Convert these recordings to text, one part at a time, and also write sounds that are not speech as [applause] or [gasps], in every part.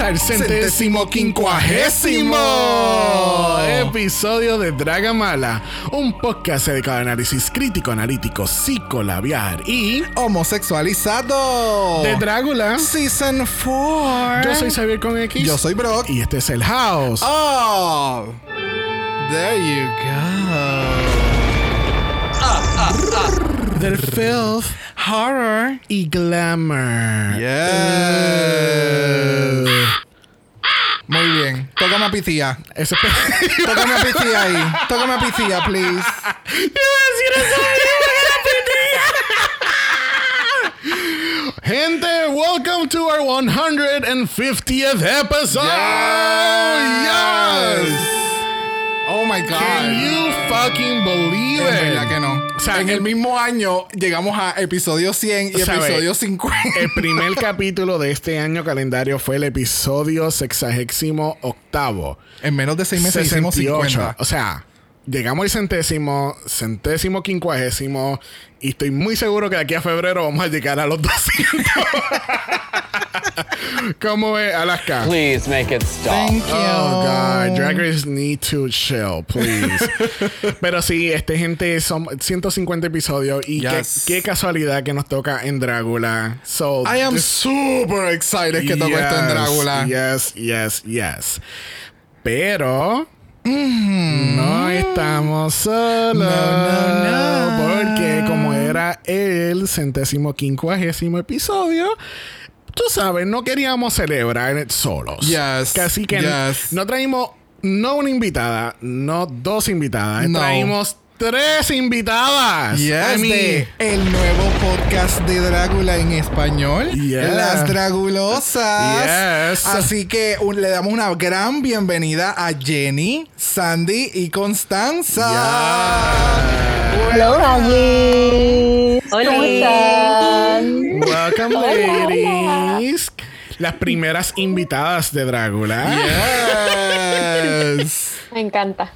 al centésimo quincuagésimo episodio de Dragamala, un podcast dedicado al análisis crítico, analítico, psicolabiar y Homosexualizado. de Drácula. Season 4. Yo soy Xavier con X. Yo soy Brock. Y este es el House. Oh. There you go. Del filth Horror. y glamour. Yes. Muy bien. Tócame a pitía. Ese pe- Tócame a pitía ahí. Tócame a pitía, please. Iba a decir eso Gente, welcome to our 150th episode. Yes. Oh my God. Can you fucking believe it? verdad que no. O sea, en el mismo año llegamos a episodio 100 y episodio 50. El primer capítulo de este año calendario fue el episodio sexagésimo octavo. en menos de 6 meses hicimos 68. 50. O sea, llegamos al centésimo, centésimo quincuagésimo y estoy muy seguro que de aquí a febrero vamos a llegar a los [laughs] 200. [laughs] ¿Cómo es Alaska? Please make it stop. Thank you. Oh God, Drag Race need to chill, please. [laughs] Pero sí, este gente son 150 episodios y qué, Yes. qué casualidad que nos toca en Drácula. So I am super excited que toco esto en Yes, Drácula. Yes, yes, yes. Pero no estamos solos. No, no, no. Porque como era el centésimo quincuagésimo episodio, tú sabes, no queríamos celebrar solos. Yes, Así que yes. no traímos no una invitada, no dos invitadas, No. traímos tres invitadas. Yes, de el nuevo podcast de Drácula en español. Yeah. Las Dragulosas. Yes. Así que un- le damos una gran bienvenida a Jenny, Sandy y Constanza. Hello, Maggie. ¿Cómo están? Welcome, ladies. Las primeras invitadas de Drácula. Yes. Me encanta.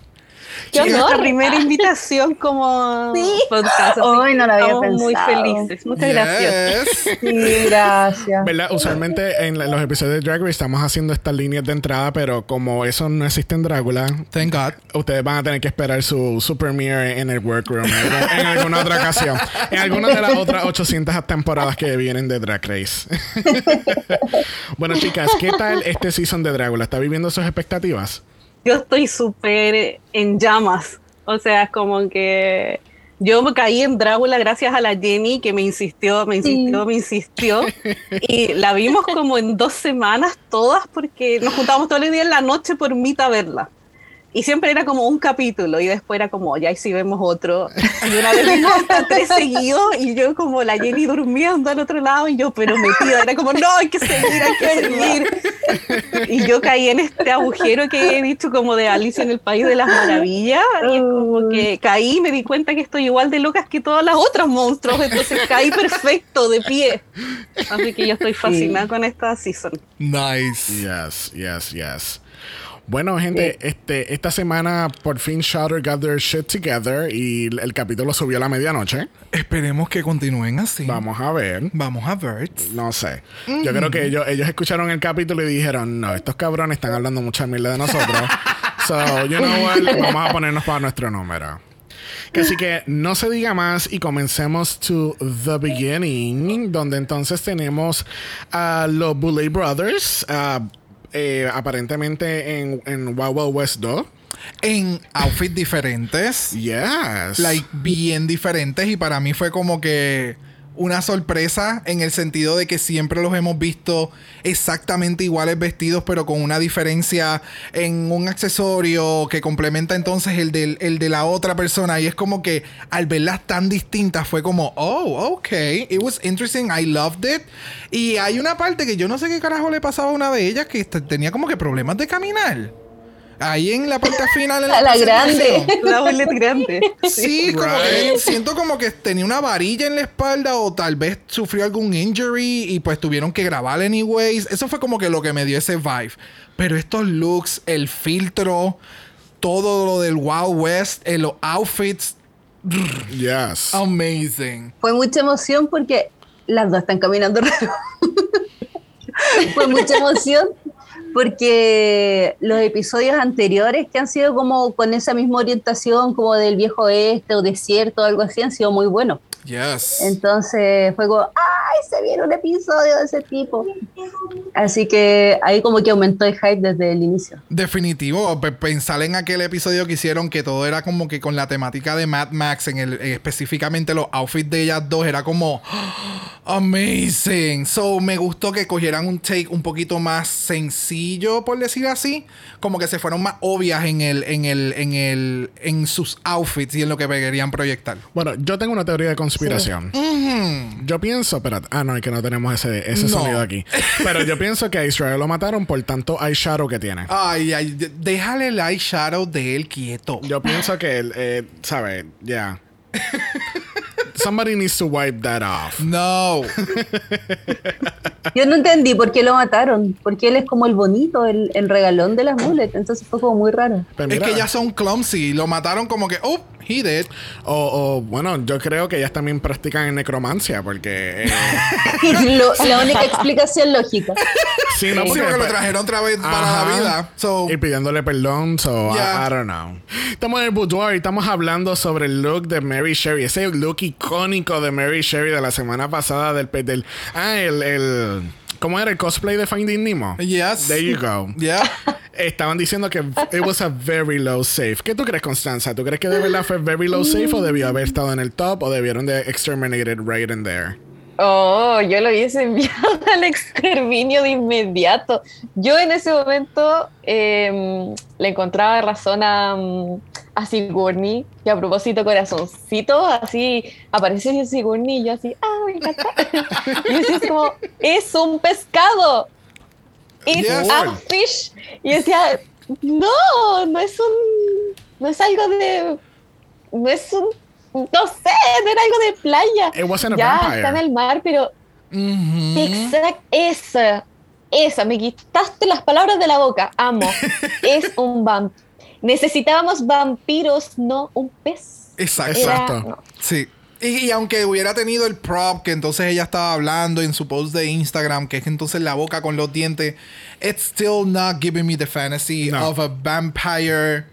Qué nuestra honor. primera invitación como Sí. podcast. Hoy no lo había estamos muy pensado. felices. Muchas gracias. Sí, gracias. ¿Verdad? Usualmente en la- los episodios de Drag Race estamos haciendo estas líneas de entrada, pero como eso no existe en Drácula, Thank God. ustedes van a tener que esperar su, su premiere en el workroom en, en alguna otra ocasión. En alguna de las otras 800 temporadas que vienen de Drag Race. [laughs] bueno, chicas, ¿qué tal este season de Drácula? ¿Está viviendo sus expectativas? Yo estoy súper en llamas. O sea, es como que yo me caí en Drácula gracias a la Jenny que me insistió, me insistió, me insistió. [laughs] Y la vimos como en dos semanas todas porque nos juntábamos todos los días en la noche por mitad a verla. Y siempre era como un capítulo y después era como, ya y si vemos otro. Y una vez [laughs] vimos hasta tres seguidos y yo como la Jenny durmiendo al otro lado y yo pero metida, era como, no, hay que seguir, hay que seguir. Y yo caí en este agujero que he dicho como de Alicia en el País de las Maravillas. Y es como que caí y me di cuenta que estoy igual de locas que todas las otras monstruos. Entonces caí perfecto de pie. Así que yo estoy fascinada con esta season. Nice. Yes, yes, yes. Bueno, gente, este, esta semana por fin Shutter got their shit together y el, capítulo subió a la medianoche. Esperemos que continúen así. Vamos a ver. Vamos a ver. No sé. Yo creo que ellos, ellos escucharon el capítulo y dijeron, no, estos cabrones están hablando mucha mierda de nosotros. [laughs] so, you know what? Vamos a ponernos para nuestro número. Así que no se diga más y comencemos to the beginning, donde entonces tenemos a los Boulay Brothers, ah, eh, aparentemente en, en Wild Wild West 2. en outfits diferentes. Yes. Like, bien diferentes. Y para mí fue como que una sorpresa en el sentido de que siempre los hemos visto exactamente iguales vestidos, pero con una diferencia en un accesorio que complementa entonces el, del, el de la otra persona. Y es como que al verlas tan distintas fue como, oh, ok, it was interesting, I loved it. Y hay una parte que yo no sé qué carajo le pasaba a una de ellas que tenía como que problemas de caminar. Ahí en la parte final. en A la presentación. grande. [laughs] La bullet grande. Sí, como Right. que siento como que tenía una varilla en la espalda o tal vez sufrió algún injury y pues tuvieron que grabar anyways. Eso fue como que lo que me dio ese vibe. Pero estos looks, el filtro, todo lo del Wild West, eh, los outfits, Yes. amazing. Fue mucha emoción porque las dos están caminando [laughs] raro. Fue mucha emoción porque los episodios anteriores que han sido como con esa misma orientación como del viejo oeste o desierto o algo así han sido muy buenos. Yes. Entonces fue como, ¡ay! Se viene un episodio de ese tipo. Así que ahí como que aumentó el hype desde el inicio. Definitivo, Pe- pensar en aquel episodio que hicieron que todo era como que con la temática de Mad Max, en el, eh, específicamente los outfits de ellas dos, era como [gasps] amazing. So me gustó que cogieran un take un poquito más sencillo, por decir así, como que se fueron más obvias en el, en el, en el, en sus outfits y en lo que querían proyectar. Bueno, yo tengo una teoría de conspiración. Yo pienso, espérate, ah, no, es que no tenemos ese, ese No. sonido aquí. Pero yo pienso que a Israel lo mataron por tanto eyeshadow que tiene. Ay, ay, déjale el eyeshadow de él quieto. Yo pienso que, él, eh, ¿sabes? Ya. Somebody needs to wipe that off. No. Yo no entendí por qué lo mataron, porque él es como el bonito, el, el regalón de las muletas, entonces fue como muy raro. Pero es que ellas son clumsy. Lo mataron como que, oh, he did. o, o, bueno, yo creo que ellas también practican en necromancia porque... eh, [laughs] Lo- la única explicación lógica. sí, no, Sí, porque porque lo después- trajeron otra vez para la vida. So, Y pidiéndole perdón, so I- Yeah. I, don't know. Estamos en el boudoir y estamos hablando sobre el look de Mary Sherry, ese look icónico de Mary Sherry de la semana pasada del, pe- del ah, el, el ¿cómo era el cosplay de Finding Nemo? Yes. There you go. yeah. Estaban diciendo que it was a very low safe. ¿Qué tú crees, Constanza? ¿Tú crees que de verdad fue very low safe o debió haber estado en el top o debieron de exterminate it right in there? Oh, yo lo hubiese enviado [laughs] al exterminio de inmediato. Yo en ese momento em, le encontraba razón a, mm, a Sigourney, que a propósito corazoncito, así aparece Sigourney y yo así, ah, me encanta. [laughs] y así como, es un pescado. It's Yes. a fish. Y decía, no, no es un, no es algo de, no es un, no sé, no era algo de playa. It wasn't a ya vampire. está en el mar, pero Mhm. Exacto, esa, esa, me quitaste las palabras de la boca, amo. [laughs] es un vampiro. Necesitábamos vampiros, no un pez. Exacto. Era- Exacto. no. Sí. Y, y aunque hubiera tenido el prop que entonces ella estaba hablando en su post de Instagram, que es entonces la boca con los dientes, it's still not giving me the fantasy No. of a vampire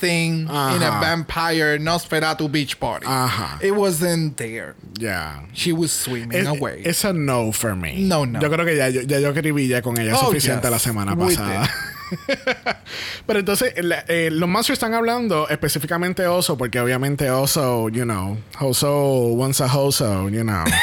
thing in a vampire Nosferatu beach party. Ajá. It wasn't there. Yeah. She was swimming Es, away. es a no for me. No, no. Yo creo que ya yo, ya yo escribí ya con ella Oh, suficiente yes. la semana pasada. [laughs] [laughs] Pero entonces, la- eh, los monsters están hablando específicamente Oso, porque obviamente Oso, you know, Oso wants a Oso, you know. [laughs]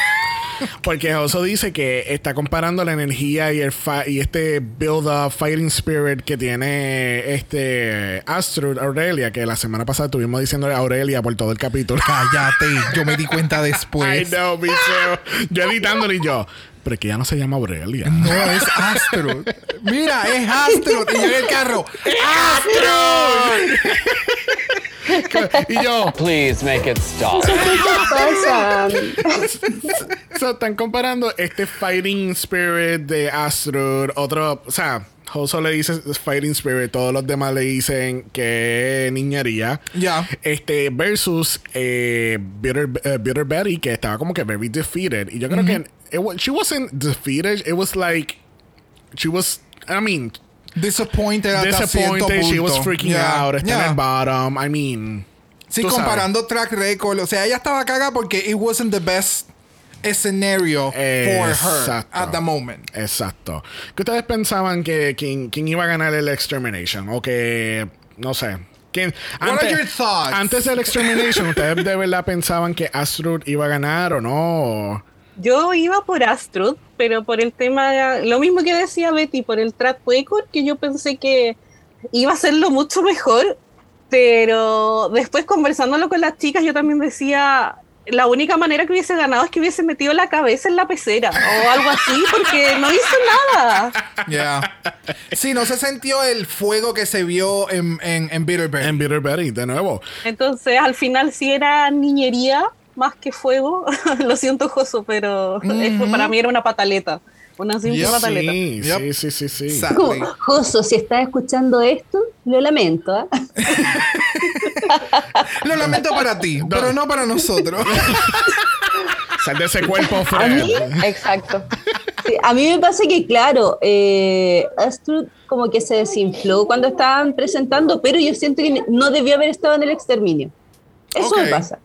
Porque Oso dice que está comparando la energía y el y este build up fighting spirit que tiene este Astrud Aurelia, que la semana pasada estuvimos diciéndole a Aurelia por todo el capítulo. Cállate, yo me di cuenta [laughs] I después. know, me. Yo editándole y yo, pero es que ya no se llama Aurelia. No, es Astro. Mira, es Astro. Y yo en el carro. y yo, Please make it stop. ¿Qué pasa? [laughs] so, están comparando este fighting spirit de Astrud, otro, o sea, Hoso le dice fighting spirit, todos los demás le dicen que niñería. Ya. Este, versus eh, Bitter, eh, Bitter Betty, que estaba como que very defeated. Y yo creo que it she wasn't defeated, it was like, she was, I mean, Disappointed disappointed, she was freaking Yeah, out, está yeah. en el bottom, I mean. Sí, tú sabes. comparando track record. O sea, ella estaba caga porque it wasn't the best scenario for her at the moment. Exacto. ¿Qué ustedes pensaban que quién, quién iba a ganar el Extermination? O que, no sé, ¿Quién- What are your thoughts? antes del Extermination, ¿ustedes de verdad pensaban que Astrud iba a ganar o no? Yo iba por Astrud, pero por el tema, lo mismo que decía Betty, por el track record, que yo pensé que iba a hacerlo mucho mejor, pero después conversándolo con las chicas, yo también decía, la única manera que hubiese ganado es que hubiese metido la cabeza en la pecera o algo así, porque no hizo nada. [laughs] Yeah. Sí, no se sintió el fuego que se vio en, en, en Bitterberry. En Bitterberry, de nuevo. Entonces, al final sí era niñería más que fuego. [laughs] Lo siento, Joso, pero esto para mí era una pataleta. Una simple Yep. pataleta. Sí, Yep. sí, sí, sí, Como, Joso, si estás escuchando esto, lo lamento. ¿ah? [laughs] Lo lamento para ti, pero no para nosotros. [laughs] Sal de ese cuerpo, A Fred. mí, Exacto. sí, a mí me pasa que, claro, eh, Astrud como que se desinfló cuando estaban presentando, pero yo siento que no debió haber estado en el exterminio. Eso me pasa.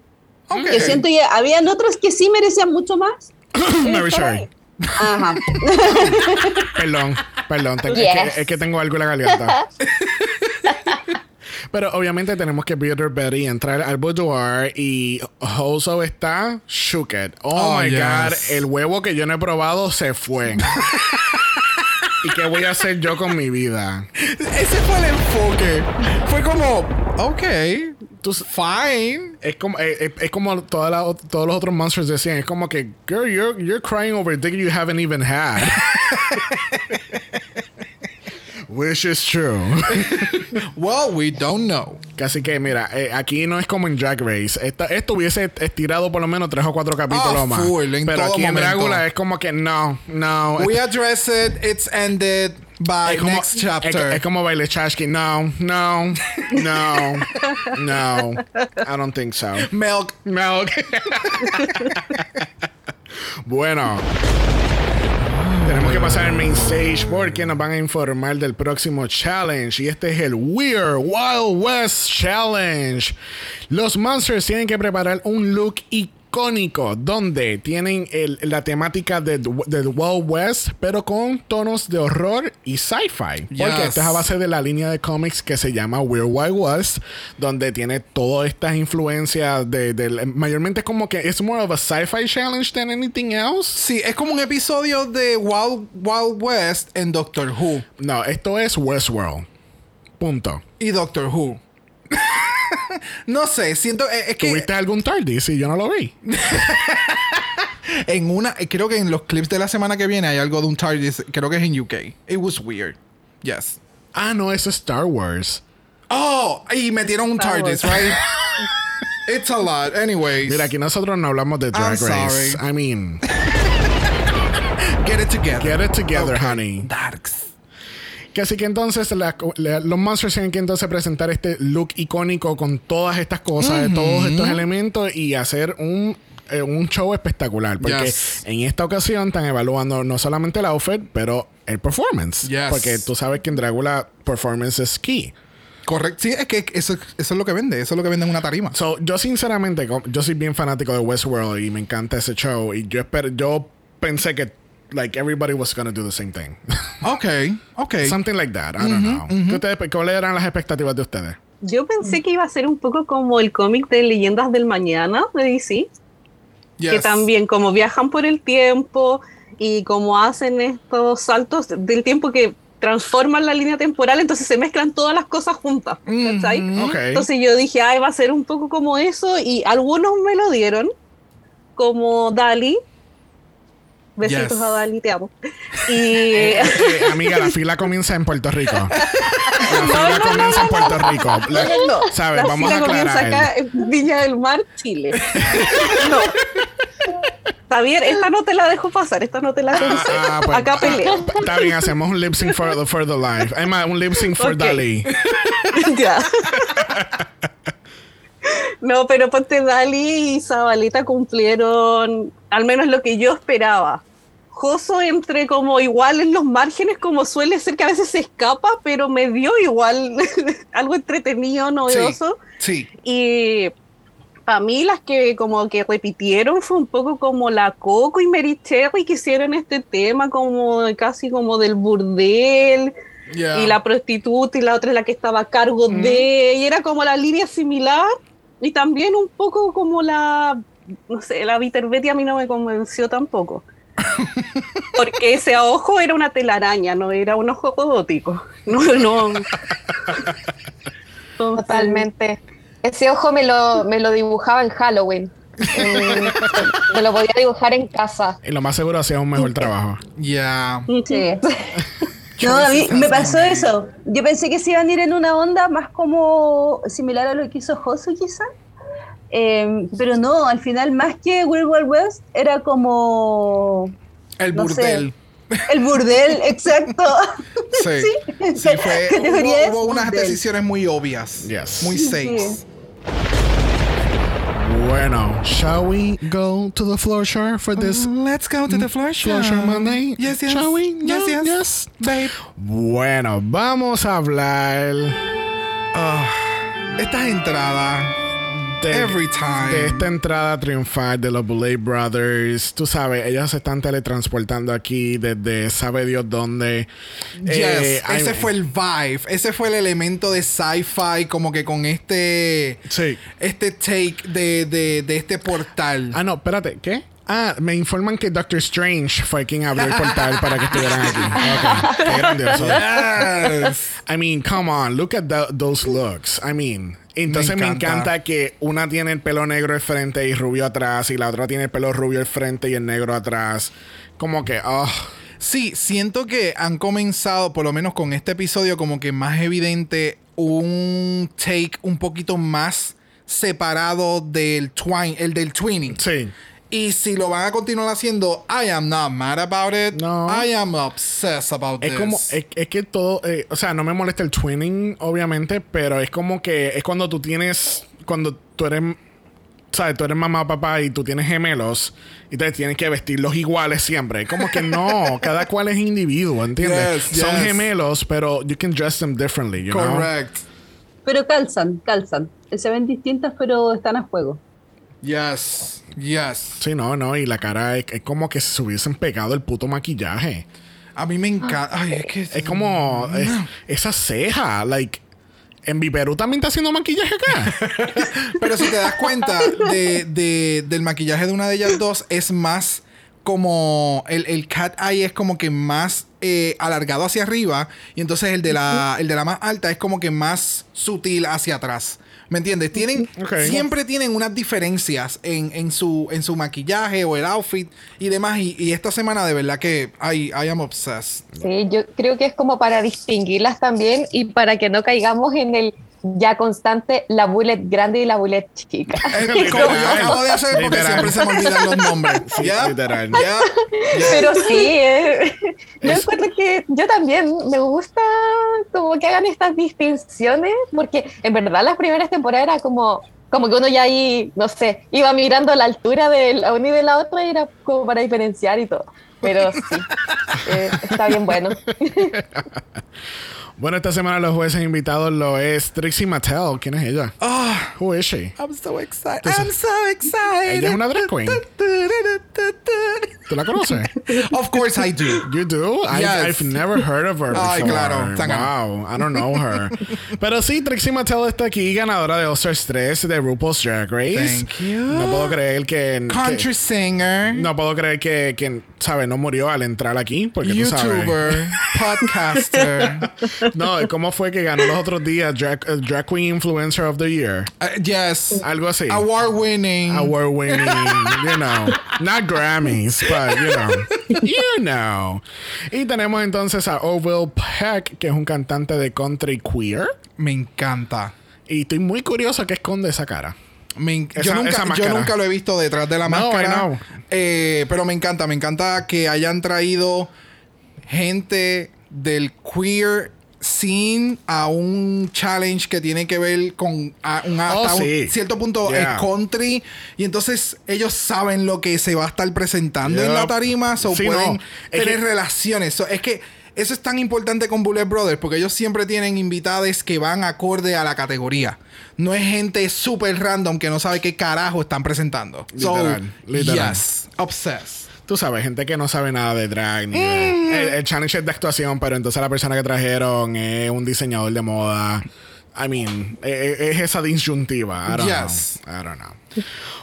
Yo siento que habían otros que sí merecían mucho más. [coughs] Mary Sherry. Ajá. [laughs] Perdón, perdón. es, que, es que tengo algo en la garganta. [laughs] Pero obviamente tenemos que Bitterberry entrar al boudoir y Hoso está shooked. Oh, Oh, my yes. god, el huevo que yo no he probado se fue. [laughs] ¿Y qué voy a hacer yo con mi vida? Ese fue el enfoque. Fue como, ok, Tú- fine. Es como, eh, eh, es como toda la- todos los otros monsters decían. Es como que, girl, you're, you're crying over dick you haven't even had. [laughs] Which is true. [laughs] Well, we don't know. Casi que, mira, eh, aquí no es como en Drag Race. Esta- esto hubiese estirado por lo menos tres o cuatro capítulos Ah, más. full, en Pero aquí en momento. Drácula es como que no, no. We address it, it's ended by es como, next es- chapter. Es, como baile chashki. No, no, no, no. I don't think so. Milk. Milk. bueno. Tenemos que pasar al main stage porque nos van a informar del próximo challenge. Y este es el Weird Wild West Challenge. Los monsters tienen que preparar un look icónico donde tienen el- la temática de- del Wild West, pero con tonos de horror y sci-fi. Porque esto es a base de la línea de cómics que se llama Weird Wild West, donde tiene todas estas influencias de, de- mayormente como que es more of a sci-fi challenge than anything else. Sí, es como un episodio de Wild, Wild West en Doctor Who. No, esto es Westworld. Punto. Y Doctor Who. [laughs] no sé, siento eh, es que ¿Tuviste algún TARDIS? Y yo no lo vi. [laughs] en una eh, creo que en los clips de la semana que viene hay algo de un TARDIS, creo que es en UK. It was weird. Yes. Ah, no, eso es Star Wars. Oh, y metieron un TARDIS, right? [laughs] It's a lot. Anyways. Mira, aquí nosotros no hablamos de Drag I'm Race. sorry. I mean, Get it together. get it together, Okay. honey. Darks. Yes. en esta ocasión están evaluando no solamente el outfit, pero el performance. Yes. Porque tú sabes que en Drácula performance es key. Correcto. Sí, es que eso, eso es lo que vende. Eso es lo que vende en una tarima. So, yo sinceramente, yo soy bien fanático de Westworld y me encanta ese show. Y yo espero, yo pensé que like everybody was gonna do the same thing. [laughs] Ok, ok. Something like that. I don't know. ¿Qué ustedes- ¿Cuáles eran las expectativas de ustedes? Yo pensé que iba a ser un poco como el cómic de Leyendas del Mañana de DC, que Yes. también como viajan por el tiempo y como hacen estos saltos del tiempo que transforman la línea temporal, entonces se mezclan todas las cosas juntas. Mm, Ok. Entonces yo dije, ay, va a ser un poco como eso, y algunos me lo dieron, como Dali. Besitos Yes. a Dali, te amo. [laughs] Y Eh, eh, amiga, la fila comienza en Puerto Rico. La fila comienza en Puerto Rico. La- no, ¿Sabes? la Vamos a fila comienza aclarar. acá en Viña del Mar, Chile. No. Está bien, esta no te la dejo pasar, esta no te la concedo. Ah, pues, acá pelea. ah, Está bien, hacemos un lip sync for, the- for the live. Además, un lip sync for Ok. Dali. [laughs] ya. [laughs] No, pero ponte Dali y Zabaleta cumplieron al menos lo que yo esperaba. Joso entre como igual en los márgenes, como suele ser que a veces se escapa, pero me dio igual [laughs] algo entretenido, novedoso. Sí. Y a mí las que como que repitieron fue un poco como la Coco y Mary Cherry que hicieron este tema como casi como del burdel Yeah. y la prostituta y la otra es la que estaba a cargo de, y era como la línea similar y también un poco como la, no sé, la Bitter Betty a mí no me convenció tampoco. [laughs] Porque ese ojo era una telaraña, no era un ojo gótico. No, no. Entonces, Totalmente. Ese ojo me lo, me lo dibujaba en Halloween. En- me lo podía dibujar en casa. Y lo más seguro hacía un mejor trabajo. Yeah. Sí. [laughs] No, a mí me pasó eso. Yo pensé que se iban a ir en una onda más como similar a lo que hizo Josu, quizá. Eh, pero no, al final, más que Wild Wild West, era como El No sé. burdel. el burdel, [laughs] exacto. Sí. [laughs] Sí, Sí, fue. [laughs] Hubo, hubo unas decisiones muy obvias. Yes. Muy Sí. Bueno, shall we go to the floor share for this Let's go to the floor show. floor share Monday? Yes, yes. Shall we? Yes, No? yes. Yes. Babe. Bueno, vamos a hablar Estas entradas. De, Every time. de esta entrada triunfal de los Boulay Brothers. Tú sabes, ellos se están teletransportando aquí desde sabe Dios dónde. Yes, Eh, ese I- fue el vibe, ese fue el elemento de sci-fi, como que con este, Sí. este take de, de, de este portal. Ah, no, espérate, ¿qué? Ah, me informan que Doctor Strange fue quien abrió el portal para que estuvieran aquí. [laughs] Qué grandioso. Yes. I mean, come on, look at tho- those looks. I mean, entonces me encanta. que una tiene el pelo negro al frente y rubio atrás, y la otra tiene el pelo rubio al frente y el negro atrás. Como que, oh, Sí, siento que han comenzado, por lo menos con este episodio, como que más evidente un take un poquito más separado del twine, el del twinning. sí. Y si lo van a continuar haciendo, I am not mad about it. No. I am obsessed about Es this. como, es, es que todo, eh, o sea, no me molesta el twinning, obviamente, pero es como que es cuando tú tienes, cuando tú eres, sabes, tú eres mamá o papá y tú tienes gemelos y te tienes que vestirlos iguales siempre. Como que no, [laughs] cada cual es individuo, ¿entiendes? Yes, Son yes. gemelos, pero you can dress them differently, you know? Correct. Pero calzan, calzan. Se ven distintas, pero están a juego. Yes. Yes. Sí, no, no, y la cara es, es como que se hubiesen pegado el puto maquillaje. A mí me encanta. Ay, es que. Es como es- esa ceja, like. En Viperú también está haciendo maquillaje acá. [laughs] Pero si te das cuenta de, de- del maquillaje de una de ellas dos, es más como. El, el cat eye es como que más eh, alargado hacia arriba. Y entonces el de, la, el de la más alta es como que más sutil hacia atrás. ¿Me entiendes? Tienen, Ok. Siempre tienen unas diferencias en, en su, en su maquillaje o el outfit y demás. Y, y esta semana de verdad que I, I am obsessed. Sí, yo creo que es como para distinguirlas también y para que no caigamos en el ya constante la bullet grande y la bullet chica. [laughs] Es como yo acabo de hacer porque Literal. siempre se me olvidan los nombres. Sí, [laughs] ¿Ya? literal. ¿Ya? ¿Ya? Pero sí, eh, yo encuentro que yo también me gusta como que hagan estas distinciones, porque en verdad las primeras temporadas era como, como que uno ya ahí, no sé, iba mirando la altura de la una y de la otra y era como para diferenciar y todo. Pero sí, eh, está bien bueno. [laughs] Bueno, esta semana los jueces invitados lo es Trixie Mattel. ¿Quién es ella? Ah, Who is she? I'm so excited. Entonces, I'm so excited. ella es una drag queen. ¿Tú la conoces? [laughs] Of course I do. You do? I've, Yes. I've never heard of her before. Ay, claro. Wow, I don't know her. Pero sí, Trixie Mattel está aquí, ganadora de All-Stars 3 de RuPaul's Drag Race. Thank you. No puedo creer que... Country que- singer. no puedo creer que, que, ¿sabes? No murió al entrar aquí. Porque tú sabes. YouTuber. podcaster. [laughs] No, ¿cómo fue que ganó los otros días Drag, eh, Drag Queen Influencer of the Year? Uh, yes. Algo así. Award winning. Award winning, you know, [laughs] not Grammys, but you know, you know. Y tenemos entonces a Orville Peck, que es un cantante de country queer. Me encanta. Y estoy muy curioso que esconde esa cara. Me en- Esa- yo, nunca, yo lo he visto detrás de la No, máscara. Eh, pero me encanta, me encanta que hayan traído gente del queer scene a un challenge que tiene que ver con a- un, Oh, hasta un sí. cierto punto Yeah. el country y entonces ellos saben lo que se va a estar presentando en la tarima o Sí, pueden no. Es tener que- relaciones So, es que eso es tan importante con Bullet Brothers porque ellos siempre tienen invitados que van acorde a la categoría. No es gente súper random que no sabe qué carajo están presentando. So, Literal, literal. Yes, obsessed. Tú sabes, gente que no sabe nada de drag ni de- Mm. el, el challenge es de actuación, pero entonces la persona que trajeron es un diseñador de moda. I mean, eh, eh, es esa disyuntiva. I don't Yes. know. I don't know.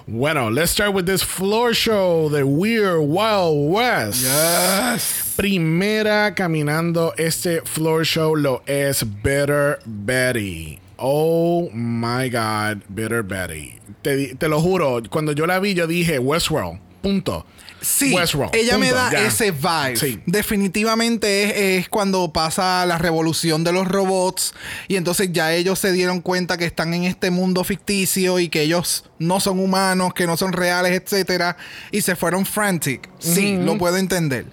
Bueno, let's start with this floor show de Weird Wild West. Yes. Primera caminando este floor show lo es Bitter Betty. Oh my God, Bitter Betty. Te, te lo juro, cuando yo la vi, yo dije Westworld. Punto. Sí, Westworld, ella me da ya. ese vibe. Sí. Definitivamente es, es cuando pasa la revolución de los robots y entonces ya ellos se dieron cuenta que están en este mundo ficticio y que ellos no son humanos, que no son reales, etcétera, y se fueron frantic. Sí, lo puedo entender.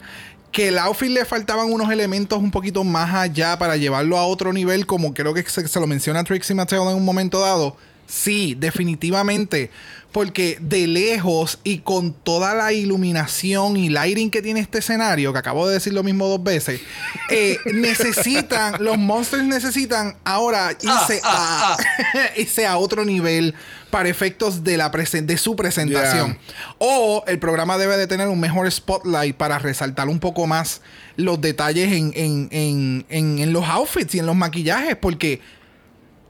Que el outfit le faltaban unos elementos un poquito más allá para llevarlo a otro nivel, como creo que se, se lo menciona Trixie Mattel en un momento dado. Sí, definitivamente. Porque de lejos y con toda la iluminación y lighting que tiene este escenario, que acabo de decir lo mismo dos veces, eh, [laughs] necesitan, los monsters necesitan ahora irse, a, [laughs] irse a otro nivel para efectos de, la presen- de su presentación. O el programa debe de tener un mejor spotlight para resaltar un poco más los detalles en, en- en- en- en los outfits y en los maquillajes, porque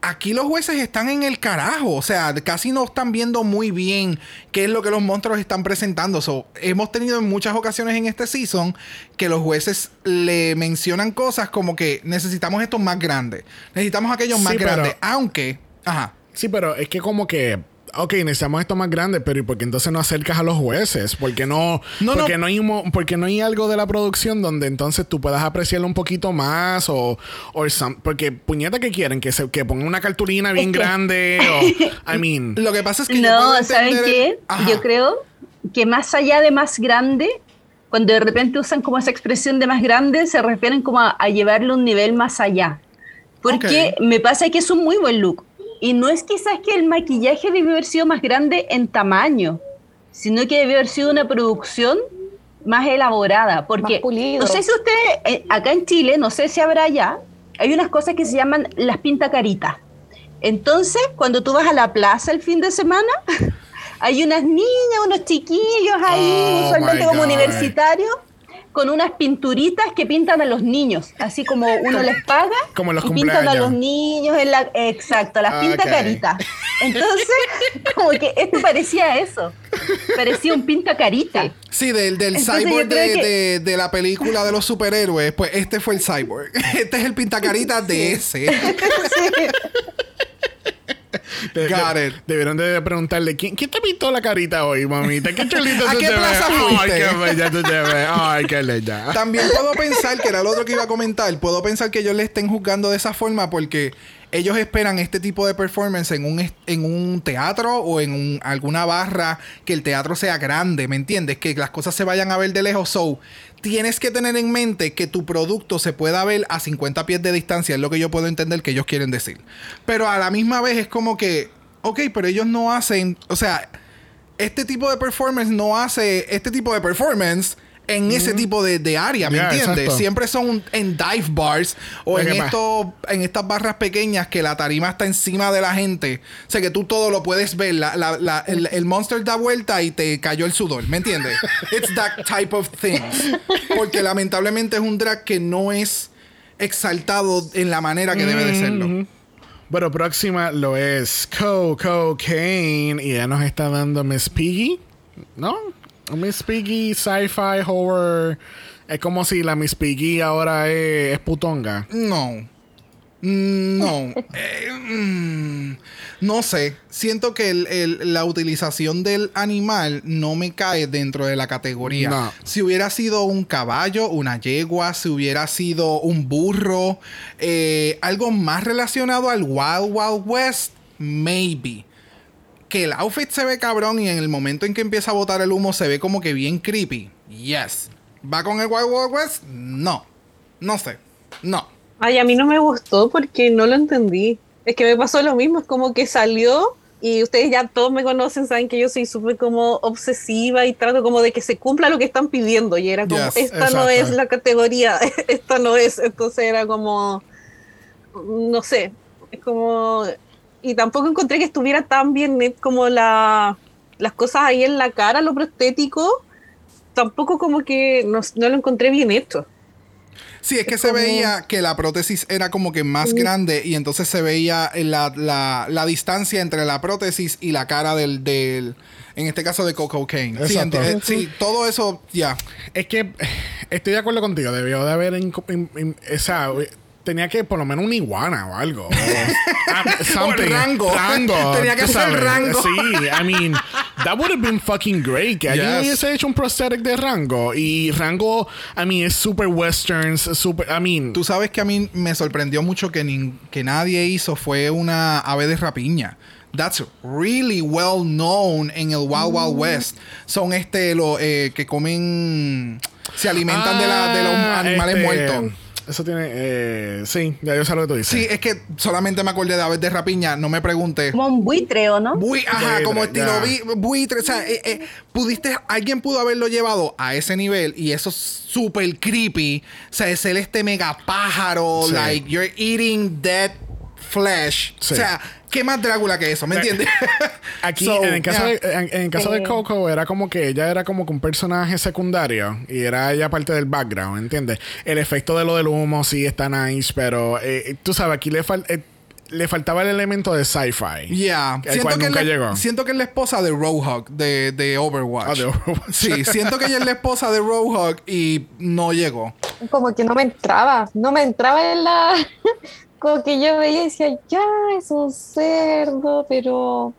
aquí los jueces están en el carajo. O sea, casi no están viendo muy bien qué es lo que los monstruos están presentando. So, hemos tenido en muchas ocasiones en este season que los jueces le mencionan cosas como que necesitamos estos más grandes. Necesitamos aquellos Sí, más pero- grandes. Aunque, ajá. Sí, pero es que como que. Ok, necesitamos esto más grande, pero ¿y por qué entonces no acercas a los jueces? Porque no, No, no. porque no. hay un mo- porque no hay algo de la producción donde entonces tú puedas apreciarlo un poquito más o, o some- porque puñeta que quieren que se que pongan una cartulina bien que- grande o [laughs] I mean Lo que pasa es que yo puedo No, ¿saben entender qué? el-. Yo creo que más allá de más grande, cuando de repente usan como esa expresión de más grande, se refieren como a, a llevarle un nivel más allá. Porque me pasa que es un muy buen look. Y no es quizás que el maquillaje debió haber sido más grande en tamaño, sino que debió haber sido una producción más elaborada. Porque Más pulido. no sé si ustedes, eh, acá en Chile, no sé si habrá ya, hay unas cosas que se llaman las pintacaritas. Entonces, cuando tú vas a la plaza el fin de semana, [laughs] hay unas niñas, unos chiquillos ahí, Oh, usualmente como universitarios, con unas pinturitas que pintan a los niños, así como uno les paga Como los y pintan a los niños en la exacto, las Ah, pinta ok. caritas. Entonces, [laughs] como que esto parecía eso. Parecía un pinta carita. Sí, del, del Entonces, cyborg de, que- de- de la película de los superhéroes, pues este fue el cyborg. [laughs] Este es el pintacarita de ese. [laughs] de- Got de- it. debieron de preguntarle ¿quién, quién te pintó la carita hoy, mamita? ¿Qué chulito [laughs] ¿A tú qué te plaza fuiste? Ay, qué bella tú te ves. Ay, qué leña. También puedo pensar, que era lo otro que iba a comentar, puedo pensar que ellos le estén juzgando de esa forma porque ellos esperan este tipo de performance en un, en un teatro o en un- alguna barra que el teatro sea grande, ¿me entiendes? Que las cosas se vayan a ver de lejos. So, tienes que tener en mente que tu producto se pueda ver a 50 pies de distancia, es lo que yo puedo entender que ellos quieren decir. Pero a la misma vez es como que, ok, pero ellos no hacen, o sea, este tipo de performance no hace este tipo de performance en ese tipo de, de área, ¿me entiendes? exacto. Siempre son en dive bars o en, estos, en estas barras pequeñas que la tarima está encima de la gente. O sea, que tú todo lo puedes ver. La- la- la- el, el monster da vuelta y te cayó el sudor, ¿me entiendes? It's that type of things. Porque lamentablemente es un drag que no es exaltado en la manera que debe de serlo. Bueno, próxima lo es Co Cocaine y ya nos está dando Miss Piggy, ¿no? Miss Piggy, sci-fi, horror. Es como si la Miss Piggy ahora es, es putonga. No. Mm, No. [laughs] Eh, mm, no sé. Siento que el- el- la utilización del animal no me cae dentro de la categoría. No. Si hubiera sido un caballo, una yegua, si hubiera sido un burro, eh, algo más relacionado al Wild Wild West, maybe. Que el outfit se ve cabrón y en el momento en que empieza a botar el humo se ve como que bien creepy. Yes. ¿Va con el Wild Wild West? No. No sé. No. Ay, a mí no me gustó porque no lo entendí. Es que me pasó lo mismo, es como que salió y ustedes ya todos me conocen, saben que yo soy súper como obsesiva y trato como de que se cumpla lo que están pidiendo y era como, Yes, esta no es la categoría, [laughs] esta no es, entonces era como, no sé, es como, y tampoco encontré que estuviera tan bien net como la, las cosas ahí en la cara, lo prostético, tampoco como que no, no lo encontré bien hecho. Sí, es que se veía que la prótesis era como que más grande y entonces se veía la, la, la distancia entre la prótesis y la cara del, del en este caso de Coco Kane. Sí, eh, sí, todo eso, ya. Es que estoy de acuerdo contigo. Debió de haber. inco- in- in- esa, tenía que por lo menos una iguana o algo. [laughs] O, ah, something. rango. Rango. [laughs] Tenía que ser sabes. rango. Sí, I mean, that would have been fucking great. Que alguien Yes. hubiese hecho un prosthetic de rango. Y rango, I mean, es super westerns, super. I mean, Tú sabes que a mí me sorprendió mucho que, nin- que nadie hizo fue una ave de rapiña. That's really well known en el Wild Wild West. Son este los que comen se alimentan de, la, de los Ah, animales este, muertos. Eso tiene. Eh, sí, ya yo sé lo que tú dices. Sí, es que solamente me acordé de aves de rapiña, no me preguntes. Como un buitre, ¿o no? Bui- ajá, Buitre, como estilo bi- buitre. O sea, eh, eh, pudiste, alguien pudo haberlo llevado a ese nivel y eso es súper creepy. O sea, es el este mega pájaro, Sí. like you're eating dead flesh. Sí. O sea, ¿qué más Drácula que eso? ¿Me entiendes? [laughs] Aquí, So, en el caso, yeah. de, en, en el caso de Sí. Coco, era como que ella era como que un personaje secundario y era ella parte del background, ¿entiendes? El efecto de lo del humo sí está nice, pero eh, tú sabes, aquí le, fal- eh, le faltaba el elemento de sci-fi. Yeah. El cual que nunca llegó. siento que es la esposa de Roadhog de, de Overwatch. Ah, de Overwatch. Sí, siento que ella es la esposa de Roadhog y no llegó. como que no me entraba, no me entraba en la... Como que yo veía y decía, ya, es un cerdo, pero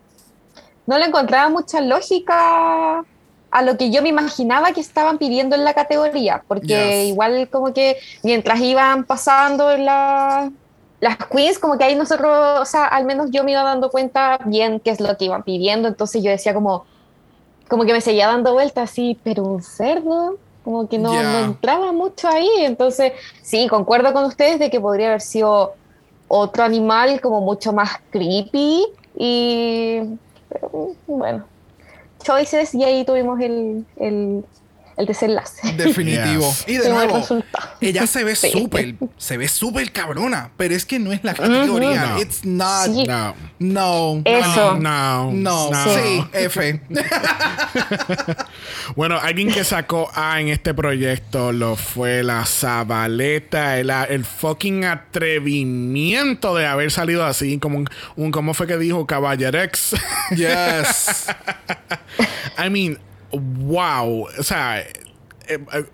no le encontraba mucha lógica a lo que yo me imaginaba que estaban pidiendo en la categoría, porque Yes. igual como que mientras iban pasando la- las queens, como que ahí nosotros, o sea, al menos yo me iba dando cuenta bien qué es lo que iban pidiendo, entonces yo decía como, como que me seguía dando vueltas así, pero un cerdo, como que no entraba mucho ahí, entonces sí, concuerdo con ustedes de que podría haber sido otro animal como mucho más creepy y pero, bueno, choices y ahí tuvimos el, el, el desenlace. Definitivo. Yes. Y de nuevo, ella se ve [laughs] Sí. súper, se ve súper cabrona, pero es que no es la categoría. No. It's not. Sí. No. No. Eso. No. No. no. Sí, F. [laughs] [laughs] Bueno, alguien que sacó A en este proyecto lo fue la Zabaleta, el, el fucking atrevimiento de haber salido así, como un, un ¿cómo fue que dijo? Caballerex. yes. I mean, wow. O sea, eh, eh,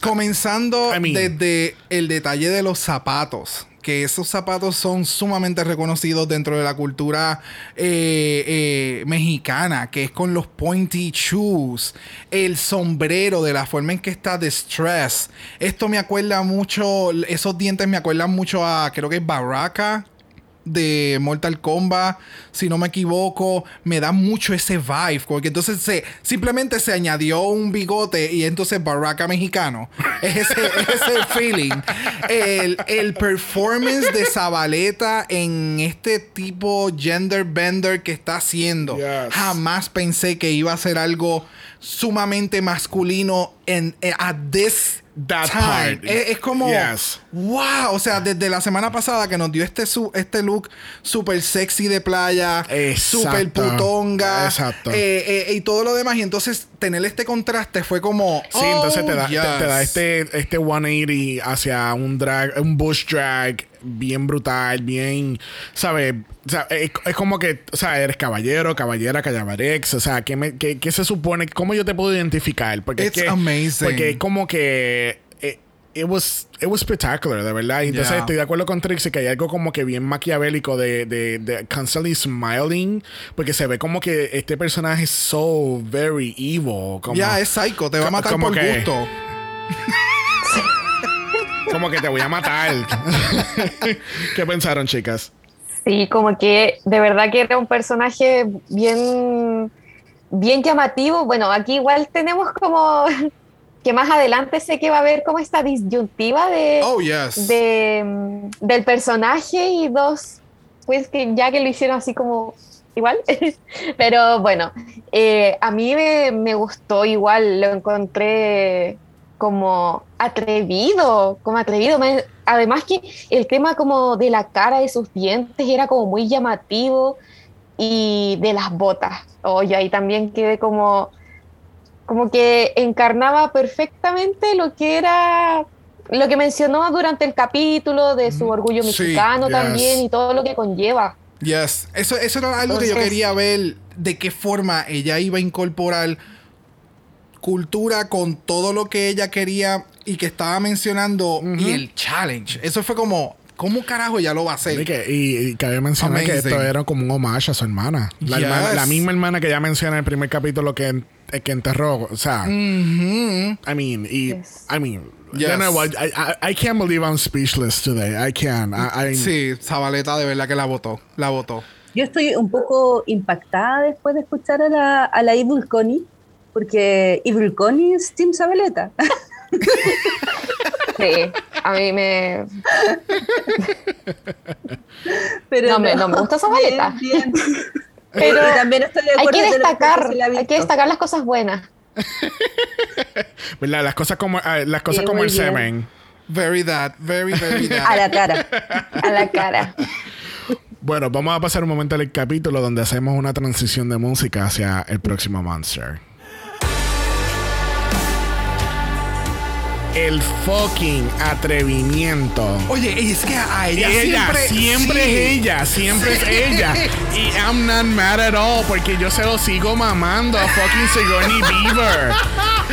Comenzando I mean- desde el detalle de los zapatos. Que esos zapatos son sumamente reconocidos dentro de la cultura eh, mexicana, que es con los pointy shoes, el sombrero, de la forma en que está Distress. Esto me acuerda mucho, esos dientes me acuerdan mucho a, creo que es Baraka de Mortal Kombat, si no me equivoco, me da mucho ese vibe, porque entonces se simplemente se añadió un bigote y entonces Baraka mexicano. Es ese, es ese [laughs] feeling. El, el performance de Zabaleta en este tipo gender bender que está haciendo. Yes. Jamás pensé que iba a ser algo sumamente masculino en, en- at this That time. Es, es como Yes. wow, o sea, desde la semana pasada que nos dio este su, este look super sexy de playa, super putonga, Exacto. eh, eh, y todo lo demás y entonces tener este contraste fue como Sí, entonces te oh, da, te, te da este, este 180 hacia un drag, un bush drag bien brutal, bien, ¿sabes? O sea, es, es como que, o sea, eres caballero, caballera, callabarex, o sea, ¿qué, me- qué- qué se supone? ¿Cómo yo te puedo identificar? Porque It's es que, amazing. Porque es como que... eh, It was, it was spectacular, de verdad. Entonces Yeah. estoy de acuerdo con Trixie que hay algo como que bien maquiavélico de, de, de constantly smiling. Porque se ve como que este personaje es so very evil. Ya es psycho, te va a matar como por que- gusto. [laughs] Como que te voy a matar. [laughs] ¿Qué pensaron, chicas? Sí, como que de verdad que era un personaje bien, bien llamativo. Bueno, aquí igual tenemos como [laughs] que más adelante sé que va a haber como esta disyuntiva de, Oh, yes. de, del personaje y dos, pues que ya que lo hicieron así como igual. [laughs] Pero bueno, eh, a mí me, me gustó igual, lo encontré como atrevido, como atrevido. Además que el tema como de la cara, de sus dientes, era como muy llamativo y de las botas. Oye, ahí también quedé como como que encarnaba perfectamente lo que era lo que mencionó durante el capítulo de su orgullo Sí, mexicano también y todo lo que conlleva. Yes. Eso, eso era algo que yo quería ver de qué forma ella iba a incorporar cultura con todo lo que ella quería y que estaba mencionando y el challenge. Eso fue como, ¿cómo carajo ella lo va a hacer? Y, que, y, y cabe mencionar que Amazing. esto era como un homage a su hermana. La, Yes. hermana- la misma hermana que ya menciona en el primer capítulo que, en- que enterró. O sea. I mean, y, Yes. I mean, Yes. you know what? I, I, I can't believe I'm speechless today. I can't. I, I- Sí, Zabaleta de verdad que la votó. La votó. Yo estoy un poco impactada después de escuchar a la, a la Evil Connie, porque Evil Connie es Team Sabeleta. Sí, a mí me... Pero No me- no me gusta Zabaleta. Bien, bien. Pero Y también estoy de hay que de destacar, ha hay que destacar las cosas buenas. ¿verdad? Las cosas como, ah, las cosas Sí, como el bien. semen. Very that, very, very that. A la cara. A la cara. Bueno, vamos a pasar un momento al capítulo donde hacemos una transición de música hacia el próximo monster. El fucking atrevimiento. Oye, es que a ella, Ella, siempre, siempre, sí. es ella, siempre es ella. Y I'm not mad at all porque yo se lo sigo mamando a fucking Sigourney Beaver.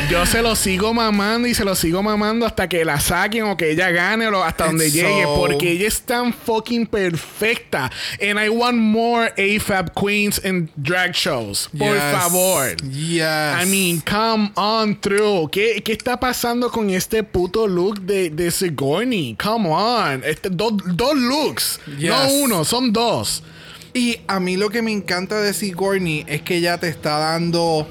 Yo se lo sigo mamando y se lo sigo mamando hasta que la saquen o que ella gane o hasta donde It's llegue so- porque ella es tan fucking perfecta. And I want more AFAB queens in drag shows. Por Yes. favor. Yes. I mean, come on through. ¿Qué, qué está pasando con este puto look de, de Sigourney? Come on. Este, dos, dos looks. Yes. No uno, son dos. Y a mí lo que me encanta de Sigourney es que ella te está dando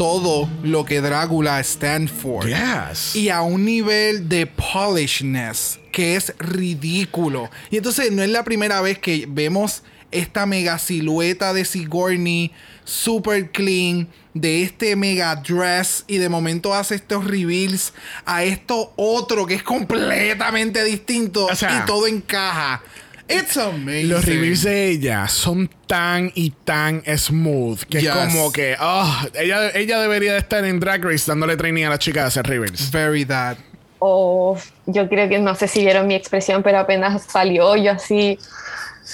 todo lo que Drácula stand for. Yes. Y a un nivel de polishness que es ridículo. Y entonces no es la primera vez que vemos esta mega silueta de Sigourney super clean de este mega dress y de momento hace estos reveals a esto otro que es completamente distinto O sea, y todo encaja. It's amazing. Los reveals de ella son tan y tan smooth que Yes. es como que, oh, ella, ella debería de estar en Drag Race dándole training a las chicas de hacer reveals. Very that. O yo creo que no sé si vieron mi expresión, pero apenas salió yo así.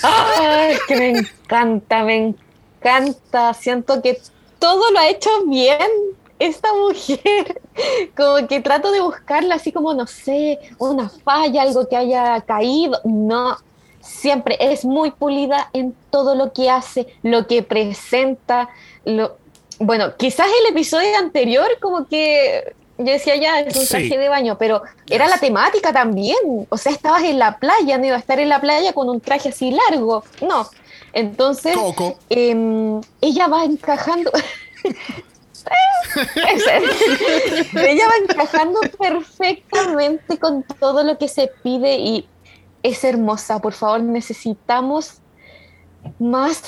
¡Ay! Que me encanta, me encanta. Siento que todo lo ha hecho bien esta mujer. Como que trato de buscarla así como, no sé, una falla, algo que haya caído. No, siempre es muy pulida en todo lo que hace, lo que presenta. Lo... Bueno, quizás el episodio anterior como que yo decía ya es un Sí. traje de baño, pero era la temática también. O sea, estabas en la playa, no iba a estar en la playa con un traje así largo. No. Entonces, em, ella va encajando. [laughs] Ella va encajando perfectamente con todo lo que se pide y es hermosa. Por favor, necesitamos más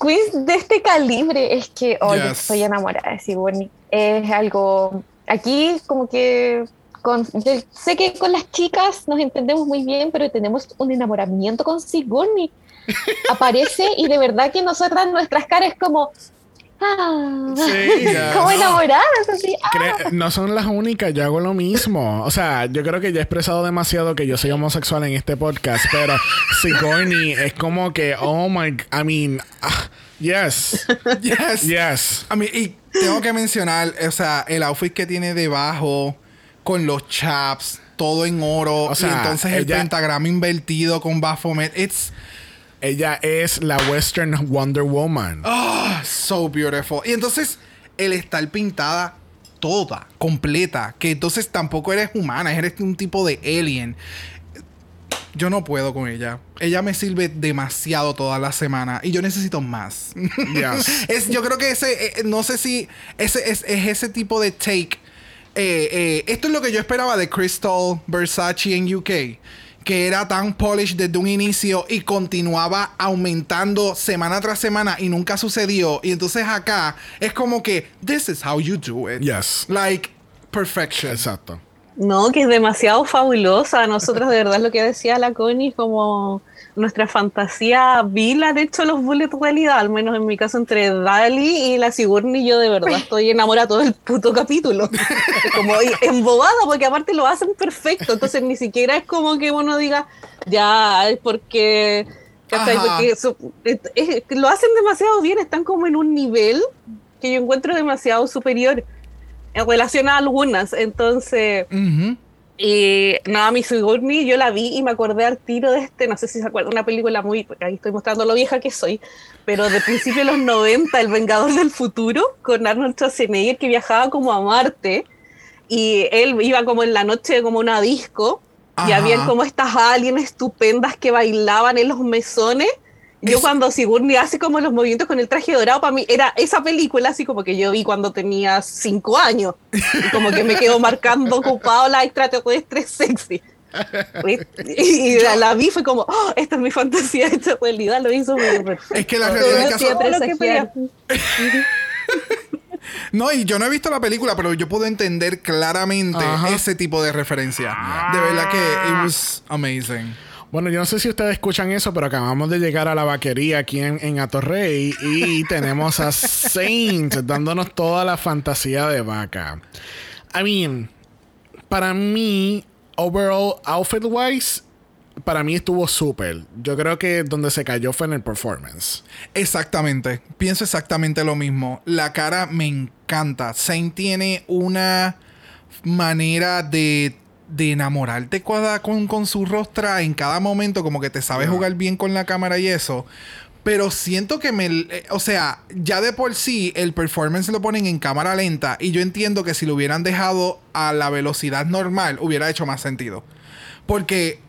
queens de este calibre. Es que, oye, Yes. estoy enamorada de Sigourney. Es algo. Aquí, como que. Con, sé que con las chicas nos entendemos muy bien, pero tenemos un enamoramiento con Sigourney. [laughs] Aparece y de verdad que nosotras, nuestras caras como. Ah, Sí, [laughs] como no. enamoradas, así. ah. No son las únicas, yo hago lo mismo. O sea, yo creo que ya he expresado demasiado que yo soy homosexual en este podcast, pero [laughs] Sigourney es como que, oh my, I mean, ah, yes, [laughs] Yes. yes. A mí, y tengo que mencionar, o sea, el outfit que tiene debajo, con los chaps, todo en oro, O sea, y entonces el ella- pentagrama invertido con Baphomet. It's Ella es la Western Wonder Woman. ah, so beautiful. Y entonces, el estar pintada toda, completa, que entonces tampoco eres humana, eres un tipo de alien. Yo no puedo con ella. Ella me sirve demasiado toda la semana y yo necesito más. Yes. [laughs] es, yo creo que ese, eh, no sé si ese es, es ese tipo de take. Eh, eh, esto es lo que yo esperaba de Crystal Versace en UK. Que era tan polished desde un inicio y continuaba aumentando semana tras semana y nunca sucedió. Y entonces acá es como que, this is how you do it. Yes. Like, perfection. Exacto. No, que es demasiado fabulosa. Nosotros de verdad lo que decía la Connie, como nuestra fantasía vil han hecho los Bullet realidad, al menos en mi caso entre Dali y la Sigourney, yo de verdad estoy enamorada todo el puto capítulo. [laughs] como embobada, porque aparte lo hacen perfecto, entonces ni siquiera es como que uno diga, ya, es porque... lo hacen demasiado bien, están como en un nivel que yo encuentro demasiado superior en relación a algunas. Entonces, y nada, mi Sigourney, yo la vi y me acordé al tiro de este, no sé si se acuerda, una película muy, ahí estoy mostrando lo vieja que soy, pero de principio de los 90, El Vengador del Futuro, con Arnold Schwarzenegger que viajaba como a Marte y él iba como en la noche como una disco y había como estas aliens estupendas que bailaban en los mesones yo cuando Sigourney hace como los movimientos con el traje dorado, para mí era esa película así como que yo vi cuando tenía cinco años. Y como que me quedo [laughs] marcando ocupado la extraterrestre sexy. Y [laughs] la, vi fue como, oh, esta es mi fantasía [laughs] esta realidad, lo hizo muy perfecto. Es que la realidad caso... No, y yo no he visto la película, pero yo puedo entender claramente ese tipo de referencia. De verdad que it was amazing. Bueno, yo no sé si ustedes escuchan eso, pero acabamos de llegar a la vaquería aquí en, en Atorrey y [laughs] tenemos a Saint dándonos toda la fantasía de vaca. I mean, para mí, overall, outfit wise, para mí estuvo súper. Yo creo que donde se cayó fue en el performance. Exactamente. Pienso exactamente lo mismo. La cara me encanta. Saint tiene una manera de de enamorarte con, con su rostra en cada momento, como que te sabe jugar bien con la cámara y eso. Pero siento que me. Eh, o sea, ya de por sí el performance lo ponen en cámara lenta. Y yo entiendo que si lo hubieran dejado a la velocidad normal, hubiera hecho más sentido. Porque.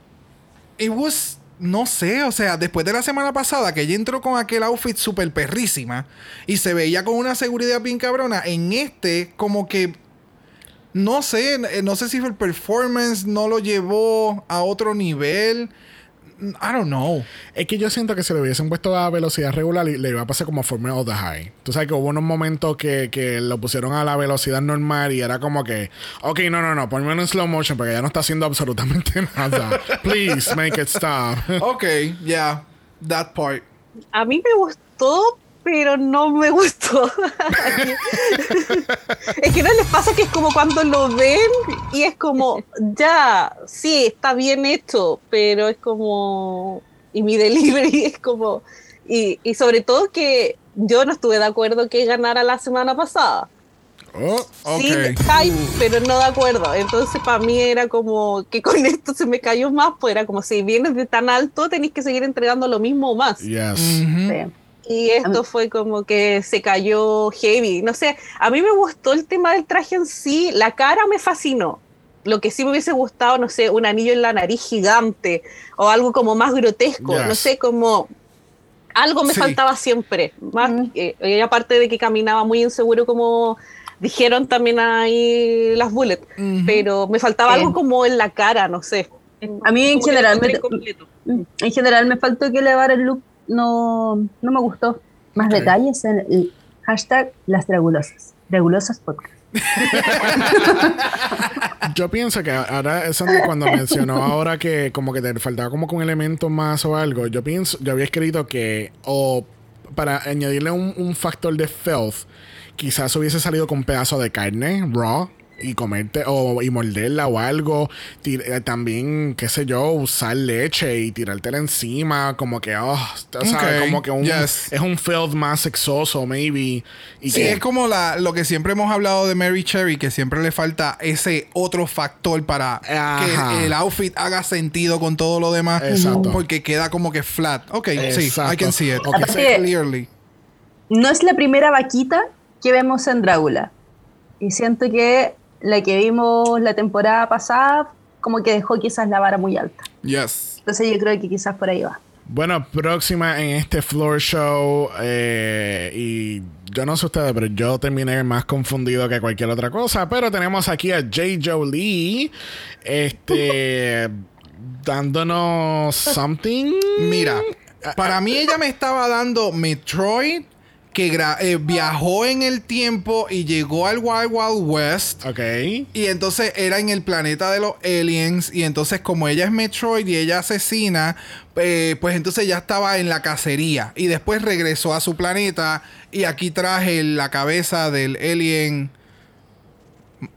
It was. No sé, o sea, después de la semana pasada que ella entró con aquel outfit súper perrísima y se veía con una seguridad bien cabrona, en este, como que no sé, eh, no sé si el performance no lo llevó a otro nivel. I don't know. Es que yo siento que si lo hubiesen puesto a velocidad regular, le iba a pasar como Formula of the High. Tú sabes que hubo unos momentos que, que, lo pusieron a la velocidad normal y era como que, ok, no, no, no, ponme en slow motion porque ya no está haciendo absolutamente [laughs] nada. Please make it stop. ok, yeah, that part. A mí me gustó, pero no me gustó. [laughs] es que no les pasa que es como cuando lo ven y es como, ya, sí, está bien hecho, pero es como, y mi delivery [laughs] es como, y, y sobre todo que yo no estuve de acuerdo que ganara la semana pasada. Oh, Sí, pero no de acuerdo. Entonces, para mí era como que con [laughs] esto se me cayó más, pues era como si vienes de tan alto, tenéis que seguir entregando lo mismo o más. Yes. Y esto fue como que se cayó heavy. No sé, a mí me gustó el tema del traje en sí, la cara me fascinó. Lo que sí me hubiese gustado, no sé, un anillo en la nariz gigante o algo como más grotesco, no sé, como algo me faltaba siempre. Más, y aparte de que caminaba muy inseguro como dijeron también ahí las bullets, pero me faltaba algo como en la cara, no sé. A mí en general, me, en general me faltó que elevar el look no, no me gustó. Más detalles en el hashtag las dragulosas. Dragulosas podcast. [laughs] Yo pienso que ahora eso cuando mencionó ahora que como que te faltaba como con un elemento más o algo, yo pienso, yo había escrito que o para añadirle un, un factor de filth, quizás hubiese salido con un pedazo de carne raw y comerte o y morderla o algo. Eh, también, qué sé yo, usar leche y tirártela encima, como que, oh, como que un, es un field más sexoso, maybe. Y sí, es como la, lo que siempre hemos hablado de Mary Cherry, que siempre le falta ese otro factor para que el outfit haga sentido con todo lo demás. Exacto. Porque queda como que flat. Ok, sí, I can see it. clearly. No es la primera vaquita que vemos en Drácula. Y siento que la que vimos la temporada pasada, como que dejó quizás la vara muy alta. Yes. Entonces yo creo que quizás por ahí va. Bueno, próxima en este floor show. Eh, y yo no sé ustedes, pero yo terminé más confundido que cualquier otra cosa. Pero tenemos aquí a J. Jolie. Este. [laughs] dándonos something. Mira, para mí ella me estaba dando Metroid que eh, viajó en el tiempo y llegó al Wild Wild West. Ok. Y entonces era en el planeta de los aliens. Y entonces, como ella es Metroid y ella asesina, eh, pues entonces ya estaba en la cacería. Y después regresó a su planeta. Y aquí traje la cabeza del alien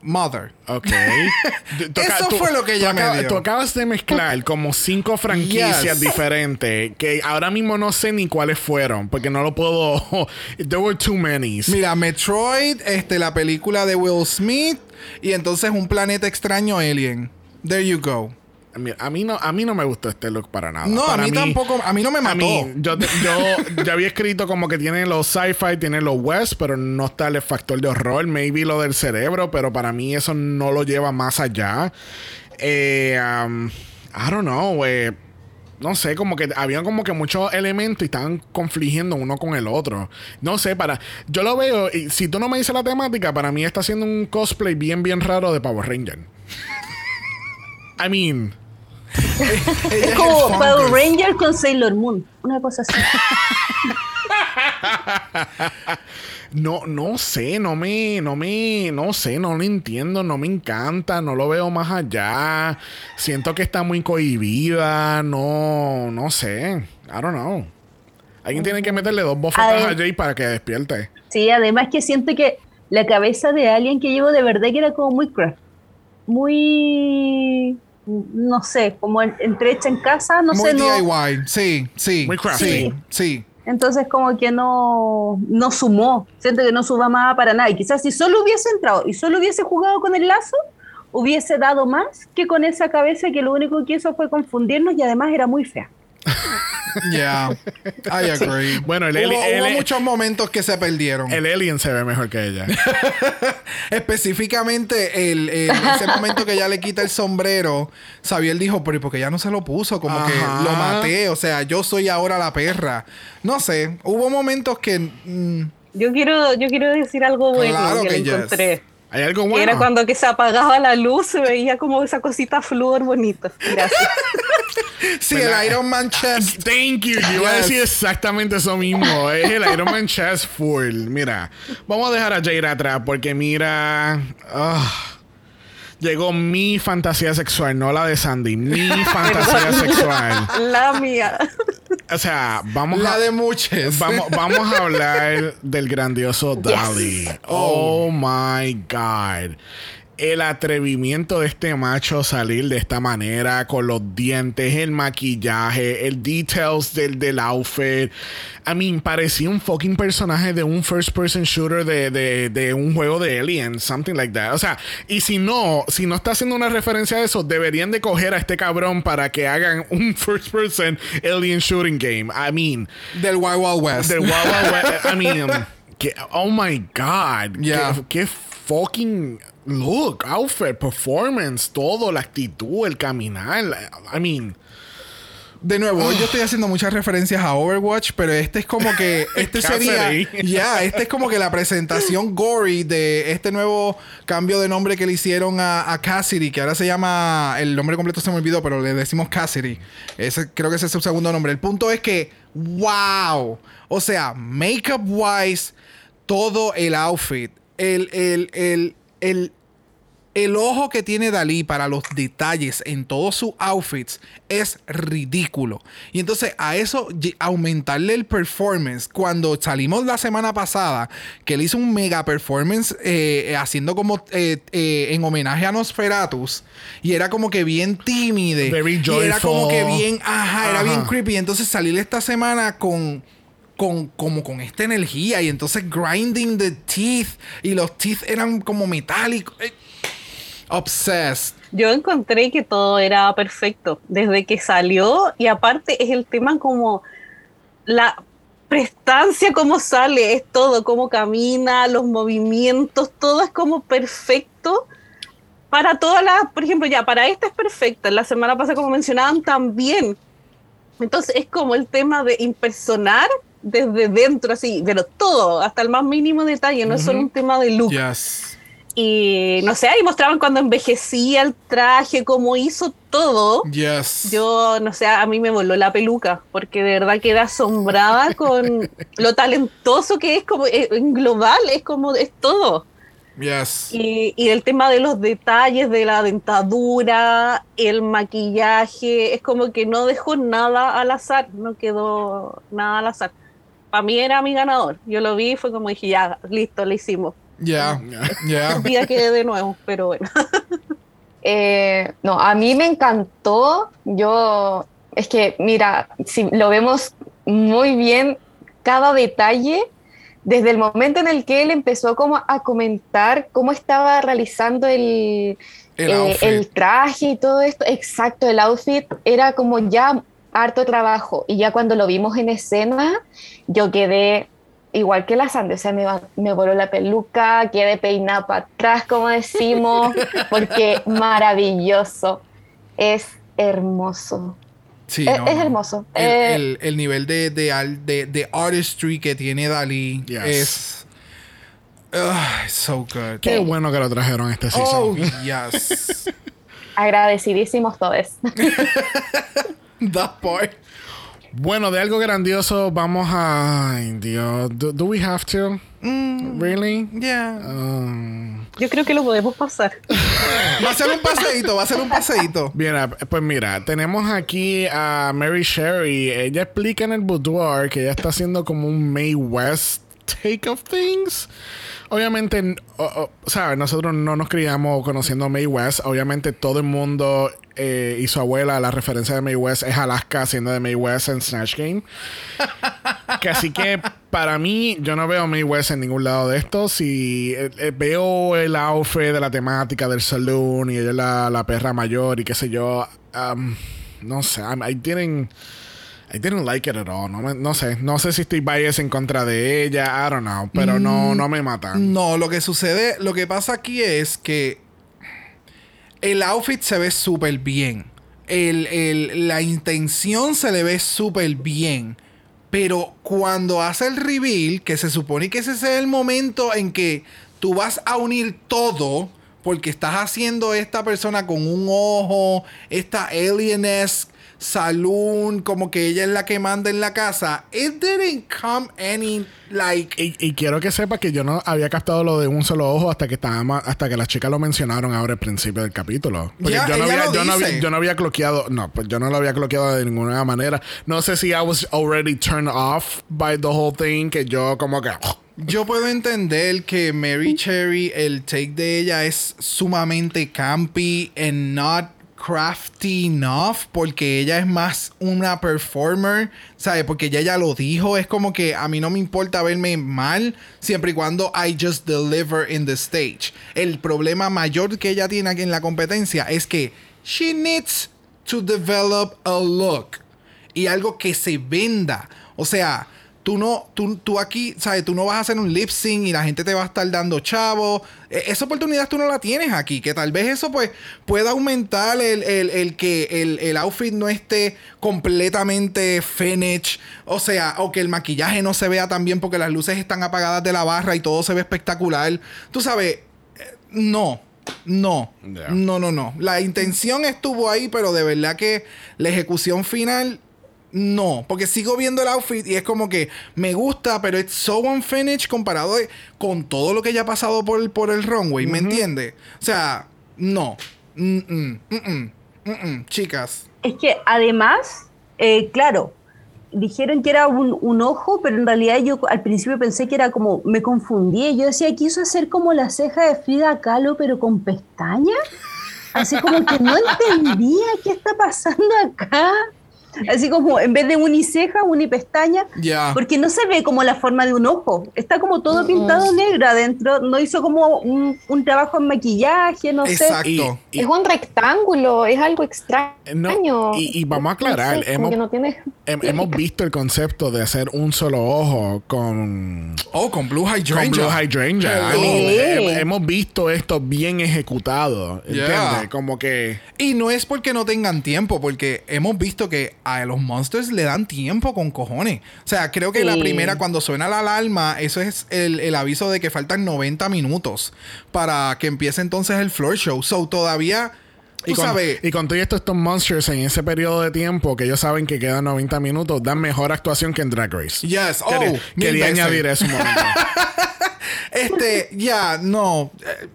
Mother. Ok. [laughs] Eso tú- fue lo que ella me dio. Tú acabas de mezclar como cinco franquicias Yes. diferentes que ahora mismo no sé ni cuáles fueron porque no lo puedo. [laughs] There were too many. Mira, Metroid, este, la película de Will Smith. Y entonces un planeta extraño alien. There you go. A mí no, a mí no me gustó este look para nada. No, a mí tampoco- a mí no me a mató. mí, yo, yo [laughs] ya había escrito como que tiene los sci-fi, tiene los west, pero no está el factor de horror. Maybe lo del cerebro, pero para mí eso no lo lleva más allá. Eh, um, I don't know, güey. No sé, como que habían como que muchos elementos y estaban confligiendo uno con el otro. No sé, para. Yo lo veo, y si tú no me dices la temática, para mí está haciendo un cosplay bien, bien raro de Power Ranger. [laughs] I mean. [laughs] Es como. Power Ranger con Sailor Moon. Una cosa así. [laughs] No, no sé, no me, no me, no sé, no lo entiendo, no me encanta, no lo veo más allá. Siento que está muy cohibida, no, no sé. I don't know. Alguien tiene que meterle dos bofetas A. Jay para que despierte. Sí, además que siento que la cabeza de alguien que llevo de verdad que era como muy craft. Muy. No sé, como en- entre hecha en casa, no Muy sé, no. DIY. Sí, sí. Muy crafty. Sí, sí. Entonces, como que no, no sumó. Siento que no sumaba para nada. Y quizás si solo hubiese entrado y solo hubiese jugado con el lazo, hubiese dado más que con esa cabeza que lo único que hizo fue confundirnos y además era muy fea. [laughs] Yeah. I agree. Bueno, el hubo, hubo el- muchos momentos que se perdieron. El alien se ve mejor que ella. [laughs] Específicamente, el, el- ese momento que ella le quita el sombrero, Xavier dijo, pero ¿y por qué ya no se lo puso? Como Ajá. que lo maté, o sea, yo soy ahora la perra. No sé, hubo momentos que... mm, Yo quiero, yo quiero decir algo bueno Claro que, que le yes. Encontré. Hay algo Que bueno. Era cuando que se apagaba la luz, se veía como esa cosita flúor bonita. Gracias. [laughs] sí, el Iron Man chest. Thank you. Yo iba a decir exactamente eso mismo. Es el Iron Man Chest Full. Mira, vamos a dejar a Jade atrás porque mira. ah, llegó mi fantasía sexual, no la de Sandy. Mi [laughs] fantasía sexual. La mía. O sea, vamos La a. de muchas. Vamos, vamos a hablar del grandioso Dali. Oh my God. El atrevimiento de este macho salir de esta manera, con los dientes, el maquillaje, el details del, del outfit. I mean, parecía un fucking personaje de un first person shooter de, de, de un juego de Alien, something like that. O sea, y si no, si no está haciendo una referencia a eso, deberían de coger a este cabrón para que hagan un [laughs] first person Alien shooting game. I mean, Del Wild Wild West. del Wild Wild West. I mean, [laughs] que- oh my God. Yeah. Qué fucking look, outfit, performance, todo, la actitud, el caminar. I mean, De nuevo, yo estoy haciendo muchas referencias a Overwatch, pero este es como que [laughs] este sería ya, este es como que la presentación gory de este nuevo cambio de nombre que le hicieron a, a Cassidy, que ahora se llama el nombre completo se me olvidó, pero le decimos Cassidy. Ese creo que ese es su segundo nombre. El punto es que wow, o sea, makeup wise todo el outfit, el el el el el ojo que tiene Dalí para los detalles en todos sus outfits es ridículo. Y entonces a eso aumentarle el performance. Cuando salimos la semana pasada, que él hizo un mega performance eh, haciendo como eh, eh, en homenaje a Nosferatus. Y era como que bien tímide. Very y era como que bien, ajá, era Ajá. bien creepy. Entonces salir esta semana con con, como con esta energía y entonces grinding the teeth y los teeth eran como metálicos. Eh, Obsessed. Yo encontré que todo era perfecto desde que salió y aparte es el tema como la prestancia, cómo sale, es todo, cómo camina, los movimientos, todo es como perfecto para todas las, por ejemplo, ya para esta es perfecta, la semana pasada como mencionaban también. Entonces es como el tema de impersonar desde dentro, así, pero todo, hasta el más mínimo detalle, no es solo un tema de look. Yes. Y no sé, ahí mostraban cuando envejecía el traje, cómo hizo todo. Yes. Yo, no sé, a mí me voló la peluca, porque de verdad quedé asombrada con [laughs] lo talentoso que es, como eh, en global, es como, es todo. Yes. Y, y el tema de los detalles de la dentadura, el maquillaje, es como que no dejó nada al azar, no quedó nada al azar. Para mí era mi ganador. Yo lo vi y fue como dije, ya, listo, lo hicimos. Ya, ya. [laughs] Un día quedé de nuevo, pero bueno. [laughs] Eh, no, a mí me encantó. Yo, es que, mira, si lo vemos muy bien, cada detalle, desde el momento en el que él empezó como a comentar cómo estaba realizando el, El eh, el traje y todo esto, exacto, el outfit era como ya harto trabajo. Y ya cuando lo vimos en escena, yo quedé igual que la Sandy, o sea, me, va- me voló la peluca, quedé peinada para atrás, como decimos, [laughs] porque maravilloso, es hermoso. Sí, es, no, es no. hermoso. El, Eh, el- el nivel de, de, al- de, de artistry que tiene Dalí Yes. es. So good. Qué bueno que lo trajeron este Oh, season. yes. [laughs] agradecidísimos todos. [laughs] [laughs] That part. Bueno, de algo grandioso vamos a... Ay, Dios. Do, do we have to? Really? Yeah. Um, Yo creo que lo podemos pasar. Va a ser un paseíto, va a ser un paseíto. Mira, pues mira, tenemos aquí a Mary Sherry. Ella explica en el boudoir que ella está haciendo como un May West take of things. Obviamente, o- o- ¿sabes? Nosotros no nos criamos conociendo a May West. Obviamente, todo el mundo eh, y su abuela, la referencia de May West es Alaska haciendo de May West en Snatch Game. que así que para mí, yo no veo a May West en ningún lado de esto. Si eh, eh, veo el outfit de la temática del saloon y ella es la, la perra mayor y qué sé yo, um, no sé, I didn't, I didn't like it at all. No, me- no sé, no sé si estoy biased en contra de ella, I don't know, pero no, no me matan. No, lo que sucede, lo que pasa aquí es que el outfit se ve súper bien. El- el- la intención se le ve súper bien. Pero cuando hace el reveal, que se supone que ese es el momento en que tú vas a unir todo, porque estás haciendo esta persona con un ojo, esta alienesque saloon, como que ella es la que manda en la casa. It didn't come any like Y, y quiero que sepa que yo no había captado lo de un solo ojo hasta que estábamos, hasta que las chicas lo mencionaron ahora al principio del capítulo. Porque Ya, yo, no había, yo, no había, yo no había cloqueado, no, pues yo no lo había cloqueado de ninguna manera. No sé si I was already turned off by the whole thing, que yo como que Yo puedo entender que Mary Cherry, el take de ella es sumamente campy and not crafty enough porque ella es más una performer, ¿sabes? Porque ella ya lo dijo, es como que a mí no me importa verme mal siempre y cuando I just deliver in the stage. El problema mayor que ella tiene aquí en la competencia es que she needs to develop a look y algo que se venda. O sea, tú no, tú, tú aquí, ¿sabes? Tú no vas a hacer un lip sync y la gente te va a estar dando chavo. E- Esa oportunidad tú no la tienes aquí. Que tal vez eso pues pueda aumentar el, el- el que el, el outfit no esté completamente finish. O sea, o que el maquillaje no se vea tan bien porque las luces están apagadas de la barra y todo se ve espectacular. Tú sabes, eh, no. No, no, no, no. La intención estuvo ahí, pero de verdad que la ejecución final, no. Porque sigo viendo el outfit y es como que me gusta, pero it's so unfinished comparado de- con todo lo que ya ha pasado por el, por el runway, ¿me entiendes? O sea, no. Mm, mm, mm, mm, mm, mm. Chicas. Es que además, eh, claro, dijeron que era un, un ojo, pero en realidad yo al principio pensé que era como, me confundí. Yo decía, quiso hacer como la ceja de Frida Kahlo, pero con pestañas. Así como que no [laughs] entendía qué está pasando acá. Así como en vez de uniceja, unipestaña. Ya. Porque no se ve como la forma de un ojo. Está como todo pintado negro adentro. No hizo como un, un trabajo en maquillaje, no sé. Exacto. Es un rectángulo, es algo extraño. No, y- y vamos a aclarar, No sé, hemos- no tiene- Hem- hemos visto el concepto de hacer un solo ojo con, Oh, con Blue con Hydrangea. Blue Hydrangea. Mean, he- hemos visto esto bien ejecutado. ¿Entiendes? Yeah. Como que. Y no es porque no tengan tiempo, porque hemos visto que a los monsters le dan tiempo con cojones. O sea, creo que la primera, cuando suena la alarma, eso es el, el aviso de que faltan 90 minutos para que empiece entonces el floor show. So, todavía, tú Y con, sabes... y con todo esto, estos monsters en ese periodo de tiempo que ellos saben que quedan 90 minutos, dan mejor actuación que en Drag Race. Yes, oh, Quería, mil quería añadir eso un momento. [laughs] Este, ya, no. Eh,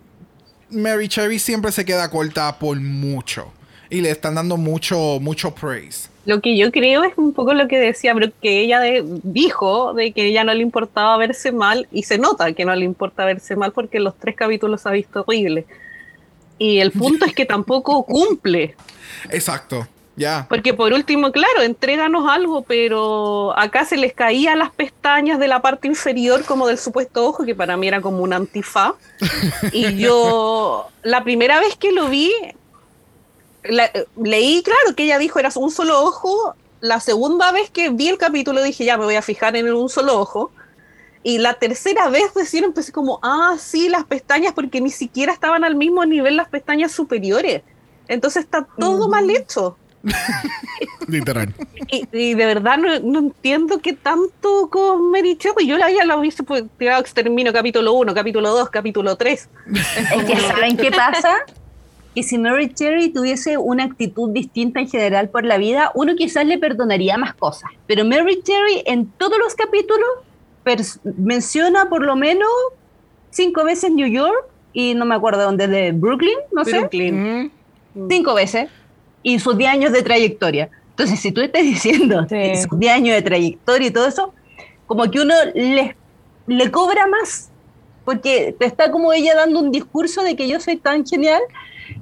Mary Cherry siempre se queda corta por mucho. Y le están dando mucho, mucho praise. Lo que yo creo es un poco lo que decía, pero que ella de- dijo de que ella no le importaba verse mal y se nota que no le importa verse mal porque en los tres capítulos ha visto horrible. Y el punto es que tampoco cumple, Exacto. Ya. porque por último, claro, entréganos algo, pero acá se les caían las pestañas de la parte inferior como del supuesto ojo, que para mí era como un antifaz. Y yo, la primera vez que lo vi, la- leí, claro, que ella dijo era un solo ojo. La segunda vez que vi el capítulo dije, ya me voy a fijar en un solo ojo. Y la tercera vez recién empecé como, ah, sí, las pestañas, porque ni siquiera estaban al mismo nivel las pestañas superiores. Entonces está todo mal hecho. [laughs] Literal. Y, y de verdad no, no entiendo qué tanto con Mary Cherry. Yo la había la pues, tirado extermino capítulo 1, capítulo 2, capítulo 3. Es que ¿saben qué pasa? Que si Mary Cherry tuviese una actitud distinta en general por la vida, uno quizás le perdonaría más cosas. Pero Mary Cherry en todos los capítulos menciona por lo menos cinco veces New York y no me acuerdo dónde, de Brooklyn, no sé, Brooklyn. cinco veces y sus 10 años de trayectoria. Entonces, si tú estás diciendo Sí. sus 10 años de trayectoria y todo eso, como que uno le, le cobra más, porque te está como ella dando un discurso de que yo soy tan genial,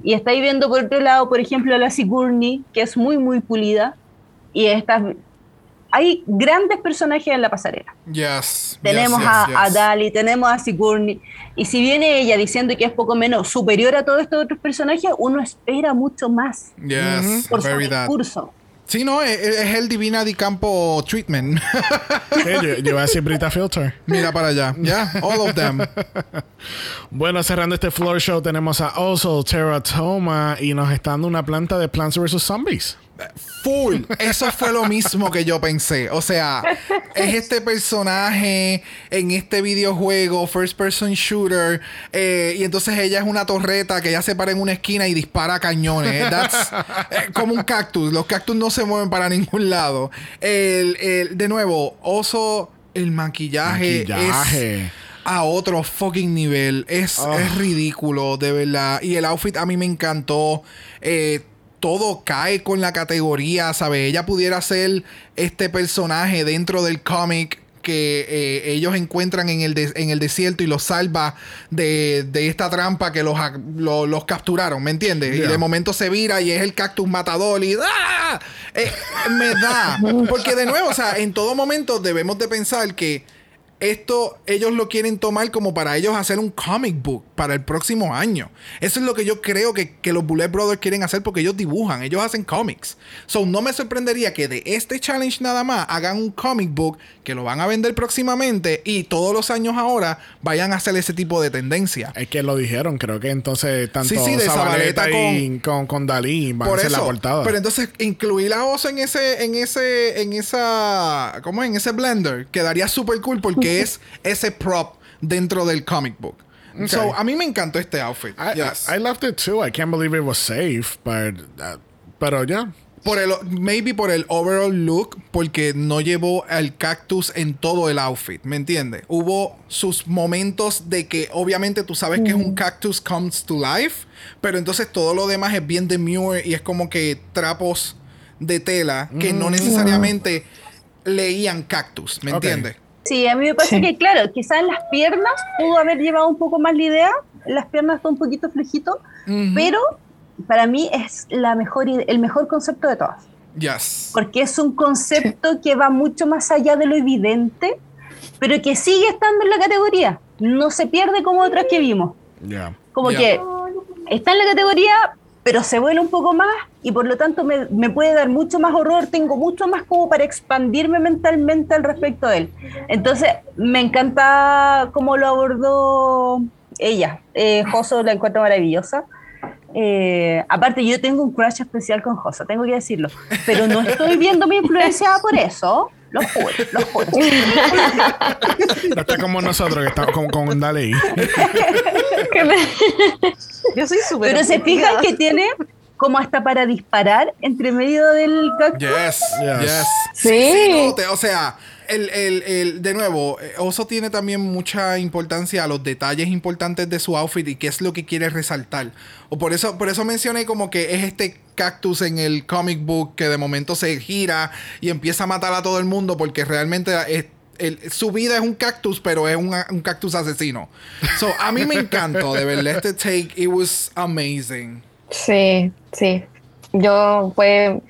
y estáis viendo por otro lado, por ejemplo, a la Sigourney, que es muy, muy pulida, y estas... Hay grandes personajes en la pasarela. Yes. Tenemos yes, a, yes, a. Dali, tenemos a Sigourney. Y si viene ella diciendo que es poco menos superior a todos estos otros personajes, uno espera mucho más Yes, por su that. Sí, no, es, es el Divina Di Campo treatment. Yo, yo iba a decir Brita Filter. Mira para allá. Ya, all of them. Bueno, cerrando este floor show, tenemos a Oso Teratoma y nos está dando una planta de Plants vs. Zombies. Full. Eso fue lo mismo que yo pensé. O sea, es [laughs] este personaje en este videojuego, first person shooter, eh, y entonces ella es una torreta que ella se para en una esquina y dispara cañones. That's, eh, como un cactus. Los cactus no se mueven para ningún lado. El, el- de nuevo, oso, el maquillaje, Maquillaje. es a otro fucking nivel. Es, Ah. es ridículo, de verdad. Y el outfit a mí me encantó. Eh, todo cae con la categoría, ¿sabes? Ella pudiera ser este personaje dentro del cómic que eh, ellos encuentran en el, de- en el desierto y los salva de, de esta trampa que los, ac- lo- los capturaron, ¿me entiendes? Yeah. Y de momento se vira y es el cactus matador y ¡ah! Eh, me da. [laughs] Porque de nuevo, o sea, en todo momento debemos de pensar que esto ellos lo quieren tomar como para ellos hacer un comic book para el próximo año. Eso es lo que yo creo que, que los Bullet Brothers quieren hacer porque ellos dibujan, ellos hacen cómics. So no me sorprendería que de este challenge nada más hagan un comic book que lo van a vender próximamente y todos los años ahora vayan a hacer ese tipo de tendencia. Es que lo dijeron, creo que entonces tanto Sí, sí, de Zabaleta Zabaleta y con, con Dalí van Por a ser eso, la portada. pero entonces incluir a Oso en ese, en ese, en esa, ¿cómo es? En ese blender quedaría súper cool porque es ese prop dentro del comic book. Okay. So, a mí me encantó este outfit. I, Yes. I, I loved it too. I can't believe it was safe, but, uh, pero ya. por el, maybe por el overall look, porque no llevó el cactus en todo el outfit, ¿me entiendes? Hubo sus momentos de que obviamente tú sabes que es un cactus comes to life, pero entonces todo lo demás es bien demure y es como que trapos de tela que no necesariamente leían cactus, ¿me Ok. entiendes? Sí, a mí me parece Sí. que, claro, quizás las piernas pudo haber llevado un poco más la idea. Las piernas están un poquito flejito, pero para mí es la mejor, el mejor concepto de todas. Yes. Porque es un concepto que va mucho más allá de lo evidente, pero que sigue estando en la categoría. No se pierde como otras que vimos. Ya. Como que está en la categoría, pero se vuela un poco más y por lo tanto me, puede dar mucho más horror, tengo mucho más como para expandirme mentalmente al respecto de él. Entonces, me encanta cómo lo abordó ella. Eh, Joso la encuentro maravillosa. Eh, aparte, yo tengo un crush especial con Josa, tengo que decirlo. Pero no estoy viéndome influenciada por eso. Lo juro, lo juro. No está como nosotros, que estamos con, con Dalí. Yo soy súper. Pero se fijan que tiene como hasta para disparar entre medio del cactus. Yes, Yes. yes. Sí. no, te- o sea, el, el, el- de nuevo, eh, Oso tiene también mucha importancia a los detalles importantes de su outfit y qué es lo que quiere resaltar. O por eso, por eso mencioné como que es este cactus en el comic book que de momento se gira y empieza a matar a todo el mundo porque realmente es- su vida es un cactus, pero es un, un cactus asesino. So, a mí me encantó, de verdad, este take. It was amazing. Sí, sí. Yo, pues.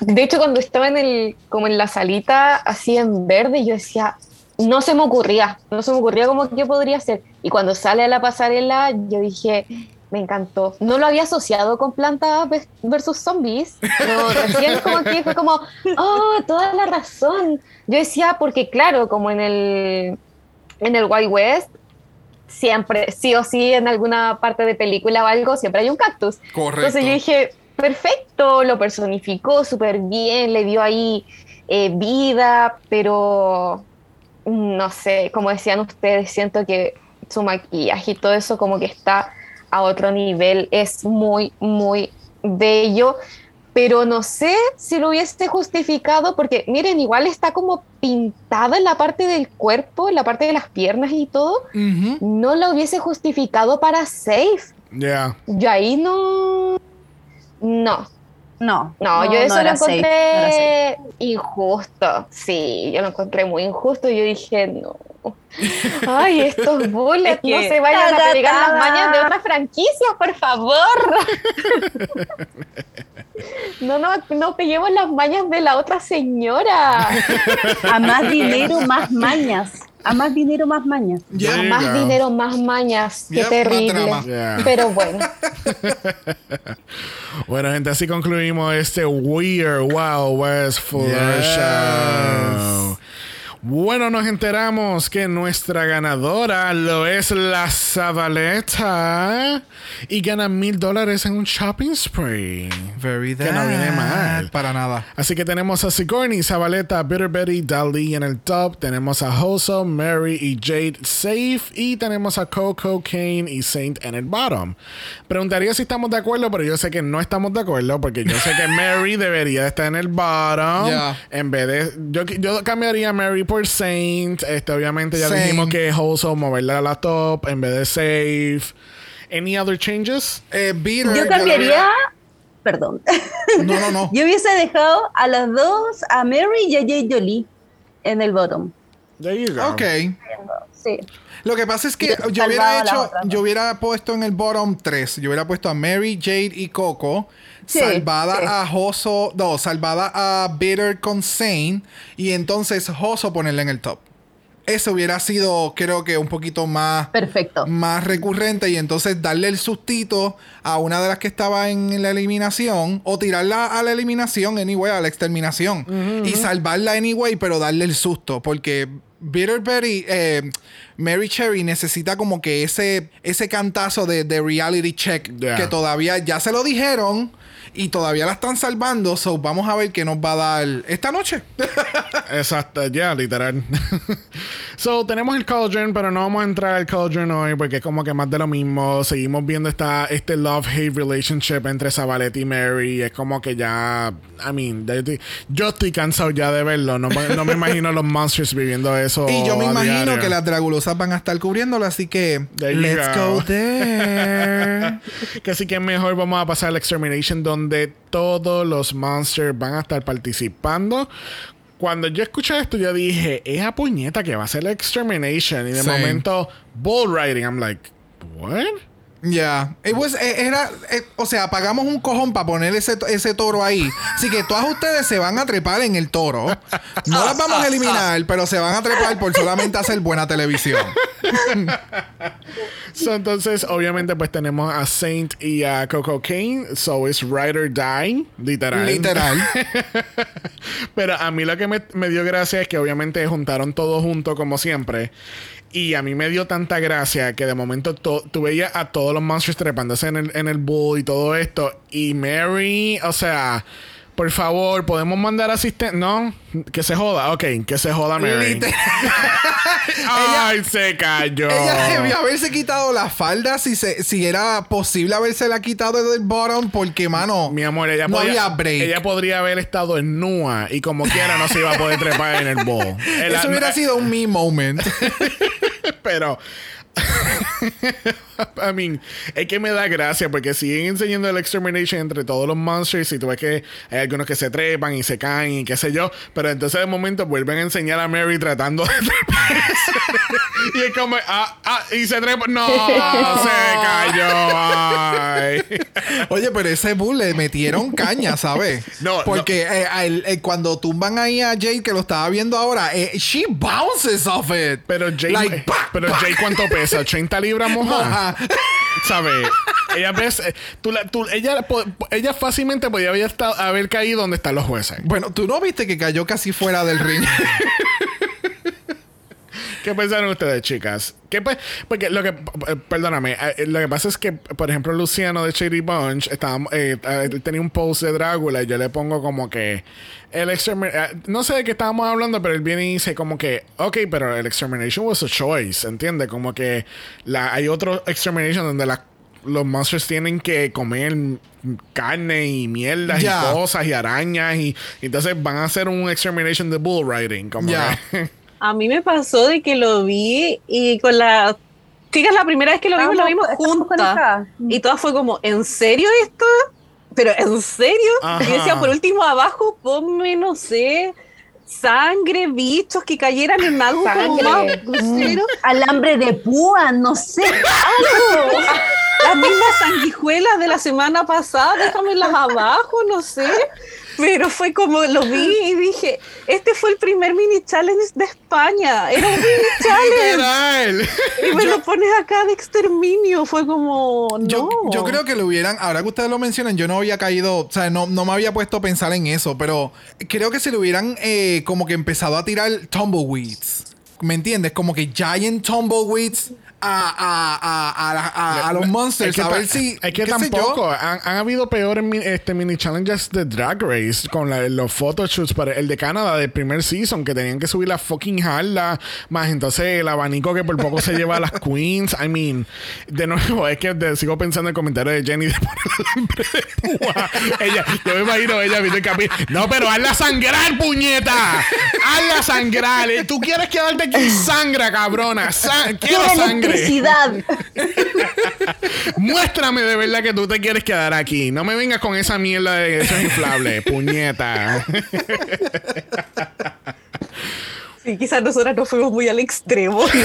De hecho, cuando estaba en el, como en la salita, así en verde, yo decía, no se me ocurría, no se me ocurría como que podría ser. Y cuando sale a la pasarela, yo dije, me encantó. No lo había asociado con Planta Ve- versus Zombies, pero [laughs] recién como que fue como, oh, toda la razón. Yo decía, porque claro, como en el, en el Wild West, siempre, sí o sí, en alguna parte de película o algo, siempre hay un cactus. Correcto. Entonces yo dije, perfecto, lo personificó súper bien, le dio ahí eh, vida, pero no sé, como decían ustedes, siento que su maquillaje y todo eso como que está a otro nivel, es muy, muy bello, pero no sé si lo hubiese justificado, porque miren, igual está como pintada en la parte del cuerpo, en la parte de las piernas y todo, no lo hubiese justificado para Safe. Yeah. Yo ahí no. No, No, no, yo eso lo safe, no safe. encontré injusto. Sí, yo lo encontré muy injusto. Yo dije, no. [laughs] Ay, estos bullets, Es que- no se vayan a pegar las mañas de otras franquicias, por favor. [laughs] No, no, no peguemos las mañas de la otra señora. A más dinero, más mañas. A más dinero, más mañas. Yeah. You más dinero, más mañas. Qué Yep, terrible. Yeah. Pero bueno. [laughs] Bueno, gente, así concluimos este Weird Wow West Fuller Yes. Bueno, nos enteramos que nuestra ganadora lo es la Zabaleta y gana mil dólares en un shopping spree. Very Que no viene mal. Para nada. Así que tenemos a Sigourney, Zabaleta, Bitter Betty, Dali en el top. Tenemos a Hoso, Mary y Jade safe. Y tenemos a Coco, Kane y Saint en el bottom. Preguntaría si estamos de acuerdo, pero yo sé que no estamos de acuerdo porque yo sé que [laughs] Mary debería de estar en el bottom. Ya. En vez de. Yo, yo cambiaría a Mary por Saint. Este, obviamente ya Same. dijimos que Hoso moverla a la top en vez de safe. Any other changes? Eh, Bitter, Yo cambiaría. Perdón. [laughs] No, no, no. Yo hubiese dejado a las dos, a Mary y a Jade Jolie, en el bottom. There you go. Ok. Sí. Lo que pasa es que Yo yo hubiera hecho, otras, ¿no? yo hubiera puesto en el bottom 3, yo hubiera puesto a Mary, Jade y Coco, Sí, salvada sí. a Joso, no, salvada a Bitter con Sane y entonces Joso ponerla en el top. Eso hubiera sido, creo que un poquito más, Perfecto. más recurrente y entonces darle el sustito a una de las que estaba en la eliminación o tirarla a la eliminación anyway, a la exterminación y salvarla anyway, pero darle el susto porque Bitter Betty, eh, Mary Cherry necesita como que ese, ese cantazo de, de reality check Yeah. que todavía ya se lo dijeron y todavía la están salvando, so vamos a ver qué nos va a dar esta noche. [laughs] Exacto, ya, literal. [laughs] so, tenemos el Cauldron, pero no vamos a entrar al Cauldron hoy porque es como que más de lo mismo. Seguimos viendo esta, este love-hate relationship entre Zabaleta y Mary. Es como que ya, I mean, yo estoy, cansado ya de verlo. No, me- no me imagino los monsters viviendo eso. Y yo me imagino diario. que las dragulosas van a estar cubriéndolo, así que let's go. go there. [laughs] Que así que mejor vamos a pasar al Extermination donde todos los monsters van a estar participando. Cuando yo escuché esto, yo dije, es a puñeta que va a ser el Extermination. Y de momento, Bull Riding. I'm like, what? Ya, It was- eh, era, eh, o sea, pagamos un cojón para poner ese, ese toro ahí. Así que todas ustedes se van a trepar en el toro. No las vamos a eliminar, pero se van a trepar por solamente hacer buena televisión. So, entonces, obviamente, pues tenemos a Saint y a Coco Kane. So, es Ride or Die, literal. Literal. [laughs] Pero a mí lo que me, me dio gracia es que obviamente juntaron todo junto como siempre. Y a mí me dio tanta gracia que de momento to- tú veías a todos los monsters trepándose en el, en el bull y todo esto. Y Mary, o sea, por favor, podemos mandar asistente. No, que se joda. Ok, que se joda Mary. [laughs] Ay, se cayó. Ella debió haberse quitado la falda si, se, si era posible haberse la quitado desde el bottom porque, mano, Mi amor, ella no podía, había break. ella podría haber estado en nua y como quiera no se iba a poder trepar en el bowl. [laughs] El- Eso hubiera sido un me moment. [laughs] Pero. [laughs] I mean, es que me da gracia porque siguen enseñando el extermination entre todos los monsters y tú ves que hay algunos que se trepan y se caen y qué sé yo, pero entonces de momento vuelven a enseñar a Mary tratando de [laughs] treparse. y es como, ah, ah, y se trepa, no, [laughs] se cayó. Oye, pero ese bull le metieron caña, ¿sabes? [laughs] No, Porque eh, a él, eh, cuando tumban ahí a Jade, que lo estaba viendo ahora, eh, she bounces off it. Pero Jay, Like, pero. Jay ¿cuánto pesa? ¿80 libras? Ajá. ¿Sabes? Ella, ves, eh, tú la- tú- ella, ella fácilmente podía haber, estado, haber caído donde están los jueces. Bueno, tú no viste que cayó casi fuera del ring. [laughs] ¿Qué pensaron ustedes, chicas? ¿Qué pe- porque lo que, eh, perdóname, eh, lo que pasa es que, por ejemplo, Luciano de Shady Bunch estaba, eh, tenía un post de Drácula y yo le pongo como que el extermination, no sé de qué estábamos hablando, pero él viene y dice como que, ok, pero el extermination was a choice, ¿entiendes? Como que la, hay otro extermination donde los monsters tienen que comer carne y mierdas y cosas y arañas y, y entonces van a hacer un extermination de bull riding, como que- [laughs] A mí me pasó de que lo vi y con la chicas la primera vez que lo vimos lo vimos juntas y todas fue como ¿en serio esto? pero ¿en serio? Ajá. Y decía por último abajo ponme no sé sangre bichos que cayeran en algo como más grosero Alambre de púa, no sé. algo las mismas sanguijuelas de la semana pasada déjamelas abajo no sé pero fue como lo vi y dije este fue el primer mini challenge de España era un mini [laughs] challenge. Y me lo pones acá de exterminio. Fue como. No. Yo, yo creo que lo hubieran, ahora que ustedes lo mencionan, yo no había caído, o sea, no, no me había puesto a pensar en eso, pero creo que se le hubieran eh, como que empezado a tirar tumbleweeds. ¿Me entiendes? Como que giant tumbleweeds a, a, a, a, los monsters. Es que a ver si. Es que tampoco. Han, han habido peores este, mini challenges de Drag Race con la- los photoshoots para el de Canadá del primer season que tenían que subir la fucking jarla. Más entonces el abanico que por poco se lleva a las queens. I mean, de nuevo, es que de- sigo pensando en el comentario de Jenny de púa. ella, yo me imagino ella viendo el capítulo. No, pero hazla sangrar, puñeta. Hazla sangrar. Tú quieres quedarte aquí sangra, cabrona. Sa- quiero Quiero sangre. Electricidad. [laughs] Muéstrame de verdad que tú te quieres quedar aquí. No me vengas con esa mierda de eso es inflable, [laughs] puñeta. Sí, quizás nosotras no fuimos muy al extremo. [laughs] de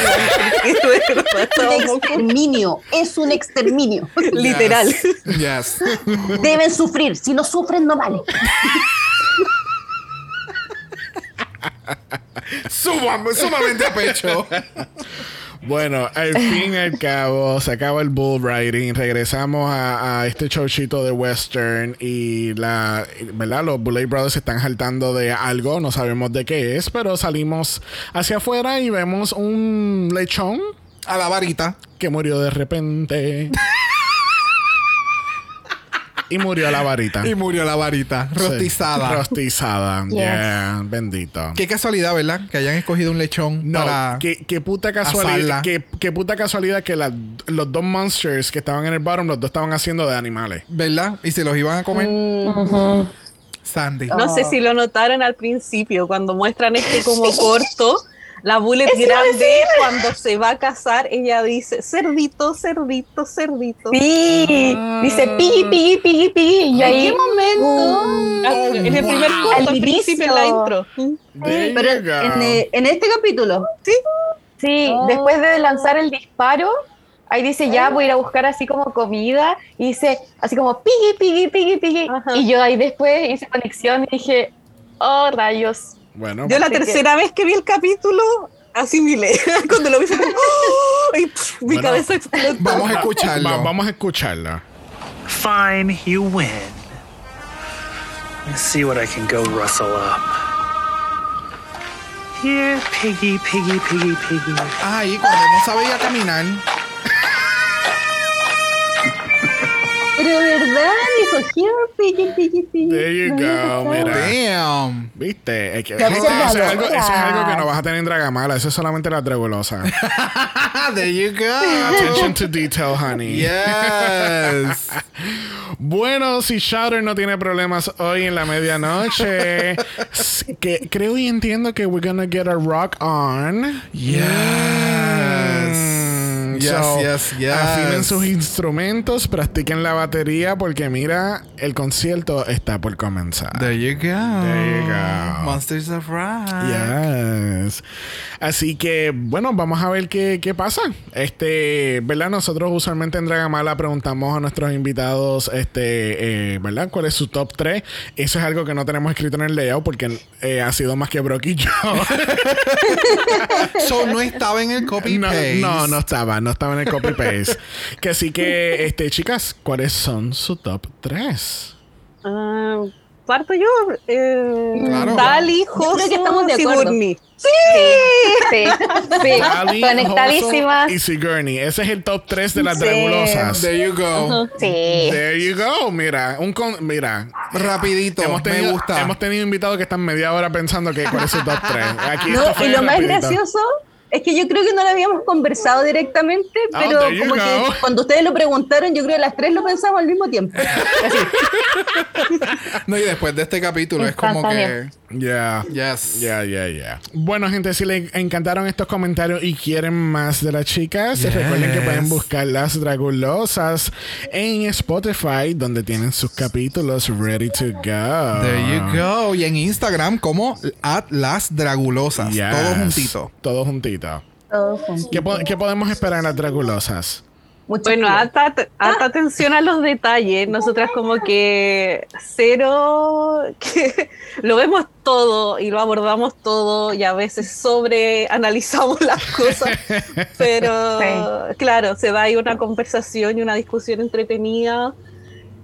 verdad Un exterminio. Es un exterminio. Literal. Yes. Deben sufrir. Si no sufren, no vale. Sumam- sumamente a pecho. Bueno, al fin y al cabo se acaba el bull riding. Regresamos a, a este showcito de western y la, ¿verdad? Los Bullet Brothers se están saltando de algo, no sabemos de qué es, pero salimos hacia afuera y vemos un lechón A la varita. que murió de repente. [laughs] y murió la varita. Y murió la varita. Sí, Rostizada. Rostizada. Yes. Yeah, bendito. Qué casualidad, ¿verdad? Que hayan escogido un lechón No, para. qué, qué puta casualidad. Qué, qué puta casualidad que la- los dos monsters que estaban en el bottom, los dos estaban haciendo de animales. ¿Verdad? Y se los iban a comer. Sandy. No sé si lo notaron al principio, cuando muestran este como [laughs] corto. La bullet a grande, cuando se va a casar, ella dice cerdito, cerdito, cerdito. Sí, dice piggy, piggy, piggy, piggy. Y ahí, qué momento? Ah, en el primer wow. corto, al principio, en la intro. Pero en, en este capítulo. Sí, Oh. después de lanzar el disparo, ahí dice ya voy a ir a buscar así como comida y dice así como piggy, piggy, piggy, piggy. Ajá. Y yo ahí después hice conexión y dije, oh rayos. Bueno, Yo la Así que- tercera vez que vi el capítulo, asimilé. [laughs] Cuando lo vi fue como, ¡oh! y pff, mi Bueno, cabeza explotó. Vamos a escucharlo. va- vamos a escucharla. Fine, you win. Let's see what I can go rustle up. Here, piggy, piggy, piggy, piggy. Ahí, cuando no sabía caminar. Pero verdad, dijo here, piggy, piggy, piggy. There you go, mira. Damn. ¿Viste? Es que- Qué eso, es algo, eso es algo que no vas a tener en Dragamala. Eso es solamente la Dragulosa. [laughs] There you go. Attention to detail, honey. Yes. [laughs] Bueno, si Shouter no tiene problemas hoy en la medianoche, [laughs] que creo y entiendo que we're gonna get a rock on. Yes. Yes, so, yes, yes. Afinen sus instrumentos, practiquen la batería porque mira, el concierto está por comenzar. There you go. There you go. Monsters of Rock. Yes. Así que, bueno, vamos a ver qué, qué pasa. Este, ¿verdad? Nosotros usualmente en Dragamala preguntamos a nuestros invitados, este, eh, ¿verdad? ¿Cuál es su top 3? Eso es algo que no tenemos escrito en el layout porque eh, ha sido más que Brock y yo. [laughs] So, no estaba en el copy [laughs] no, paste. no, no estaba, no estaba en el copy paste. [laughs] que así que, este, chicas, ¿cuáles son su top 3? Ah, parto yo. Eh, Claro. Yo que estamos de acuerdo. Sigourney. Sí, sí. Hoso y Sigourney. Ese es el top 3 de las Sí. dragulosas. There you go. Sí. There you go. Mira, un con- mira. Rapidito. Hemos tenido, me gusta. hemos tenido invitados que están media hora pensando que cuál es su top 3. Aquí No, esto fue y lo más gracioso es que yo creo que no lo habíamos conversado directamente, Oh, pero como que cuando ustedes lo preguntaron, yo creo que las tres lo pensamos al mismo tiempo. [laughs] No, y después de este capítulo es como que. Yeah. Yes. Yeah, yeah, yeah. Bueno, gente, si les encantaron estos comentarios y quieren más de las chicas, Yes. recuerden que pueden buscar las Dragulosas en Spotify, donde tienen sus capítulos ready to go. There you go. Y en Instagram como at las dragulosas. Yes. Todo juntito. Todo juntito. Todos juntos. ¿Qué, po- qué podemos esperar en las Dragulosas? Muchos Bueno, hasta, hasta atención a los detalles. Nosotras como que cero, [laughs] que lo vemos todo y lo abordamos todo y a veces sobre analizamos las cosas. [laughs] Pero claro, se da ahí una conversación y una discusión entretenida.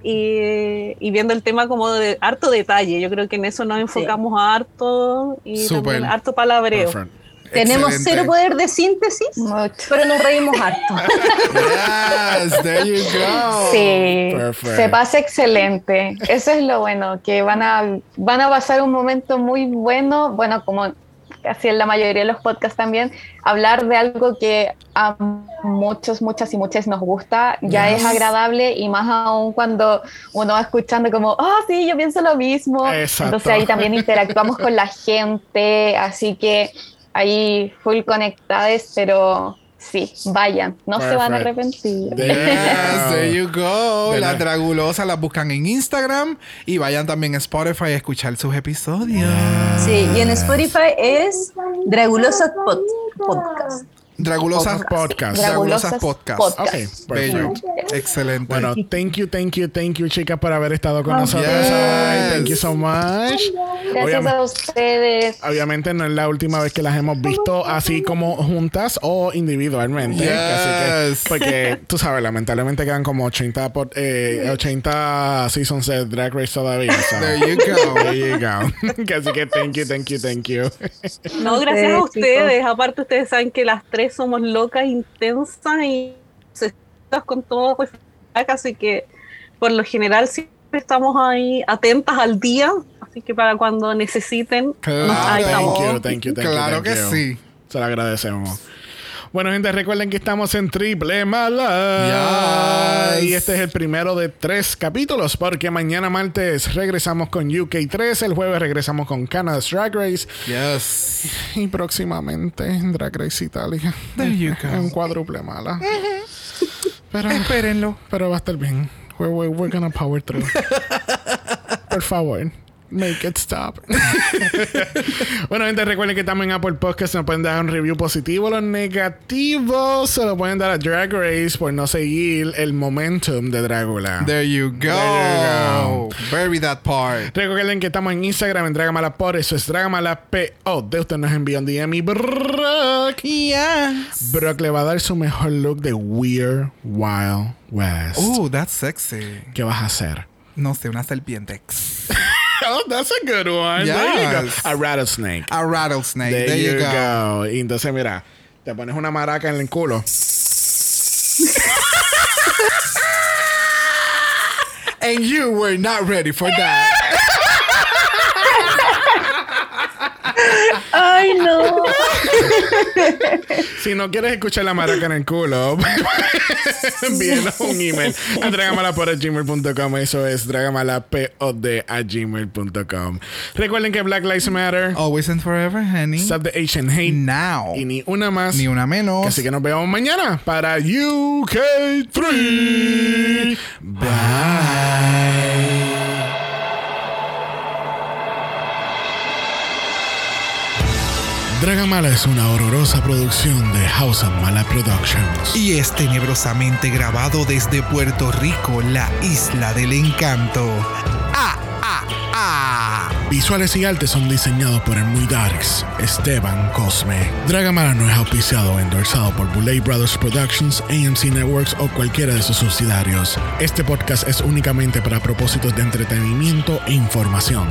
Y, y viendo el tema como de harto detalle, yo creo que en eso nos enfocamos harto y también harto palabreo. Perfect. Tenemos Excelente. cero poder de síntesis, Mucho. pero nos reímos harto. Yes, there you go. Sí, Perfect. se pasa excelente. Eso es lo bueno, que van a, van a pasar un momento muy bueno, bueno, como casi en la mayoría de los podcasts también, hablar de algo que a muchos, muchas y muchas nos gusta, ya Yes. es agradable y más aún cuando uno va escuchando como, ah, sí, yo pienso lo mismo. Exacto. Entonces ahí también interactuamos con la gente, así que ahí full conectadas, pero sí, vayan, no se van a arrepentir. There [laughs] you Yes, go. there you go. La- dragulosas las buscan en Instagram y vayan también a Spotify a escuchar sus episodios. Sí, y en Spotify es Dragulosa Pod- Podcast. Dragulosas Podcast. Dragulosas Podcast. Podcast. Ok, Bello. perfecto. Excelente. Bueno, thank you, thank you, thank you, chicas, por haber estado con Oh, nosotros yes. Thank you so much. Gracias Obviamente- a ustedes. Obviamente no es la última vez que las hemos visto así como juntas o individualmente. Yes. Así que, porque tú sabes, lamentablemente quedan como 80, por- eh, 80 seasons de Drag Race todavía. so. There you go. There you go. [laughs] Así que thank you, thank you, thank you. No, gracias a ustedes. Aparte, ustedes saben que las tres somos locas, intensas y con todo, pues, así que por lo general siempre estamos ahí atentas al día. Así que para cuando necesiten, Claro. ahí thank estamos. you, thank you, thank you. Claro thank que you. sí. Se lo agradecemos. Bueno, gente, recuerden que estamos en Triple Mala. Yes. Y este es el primero de tres capítulos, porque mañana martes regresamos con UK3, el jueves regresamos con Canada's Drag Race Yes. y próximamente Drag Race Italia. En cuádruple mala. Pero, Espérenlo. pero va a estar bien. We're, we're, we're gonna power through. [laughs] Por favor. Make it stop. [laughs] bueno, gente, recuerden que estamos en Apple Podcast. Nos pueden dar un review positivo. Los negativos se lo pueden dar a Drag Race por no seguir el momentum de Dragula. There you go. There you Bury that part. Recuerden que estamos en Instagram en Dragamala por eso es Dragamala PO. De usted nos envía un DM y Brock. Yes. Brock le va a dar su mejor look de Weird Wild West. Ooh, that's sexy. ¿Qué vas a hacer? No sé, una serpiente. [laughs] oh, that's a good one. There you go. A rattlesnake. A rattlesnake. There, There, you you go. go. Y entonces, mira, te pones una maraca en el culo. [laughs] And you were not ready for that. Ay, no. Si no quieres escuchar la maraca en el culo, [laughs] envíenos un email a dragamala.gmail.com. Eso es dragamalapod a gmail.com. Recuerden que Black Lives Matter. Always and forever, honey. Stop the Asian hate. Now. Y ni una más. Ni una menos. Así que nos vemos mañana para UK3. Bye. Dragamala es una horrorosa producción de House of Mala Productions. Y es tenebrosamente grabado desde Puerto Rico, la isla del encanto. ¡Ah, ah, ah! Visuales y artes son diseñados por el muy darks, Esteban Cosme. Dragamala no es auspiciado o endorsado por Boulay Brothers Productions, AMC Networks o cualquiera de sus subsidiarios. Este podcast es únicamente para propósitos de entretenimiento e información.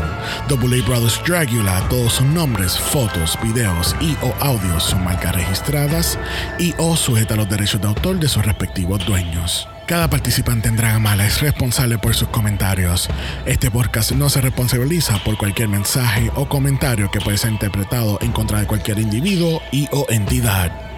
The Boulay Brothers Dragula, todos sus nombres, fotos, videos y o audios son marcas registradas y o sujeta a los derechos de autor de sus respectivos dueños. Cada participante en Dragamala es responsable por sus comentarios. Este podcast no se responsabiliza por cualquier mensaje o comentario que puede ser interpretado en contra de cualquier individuo y o entidad.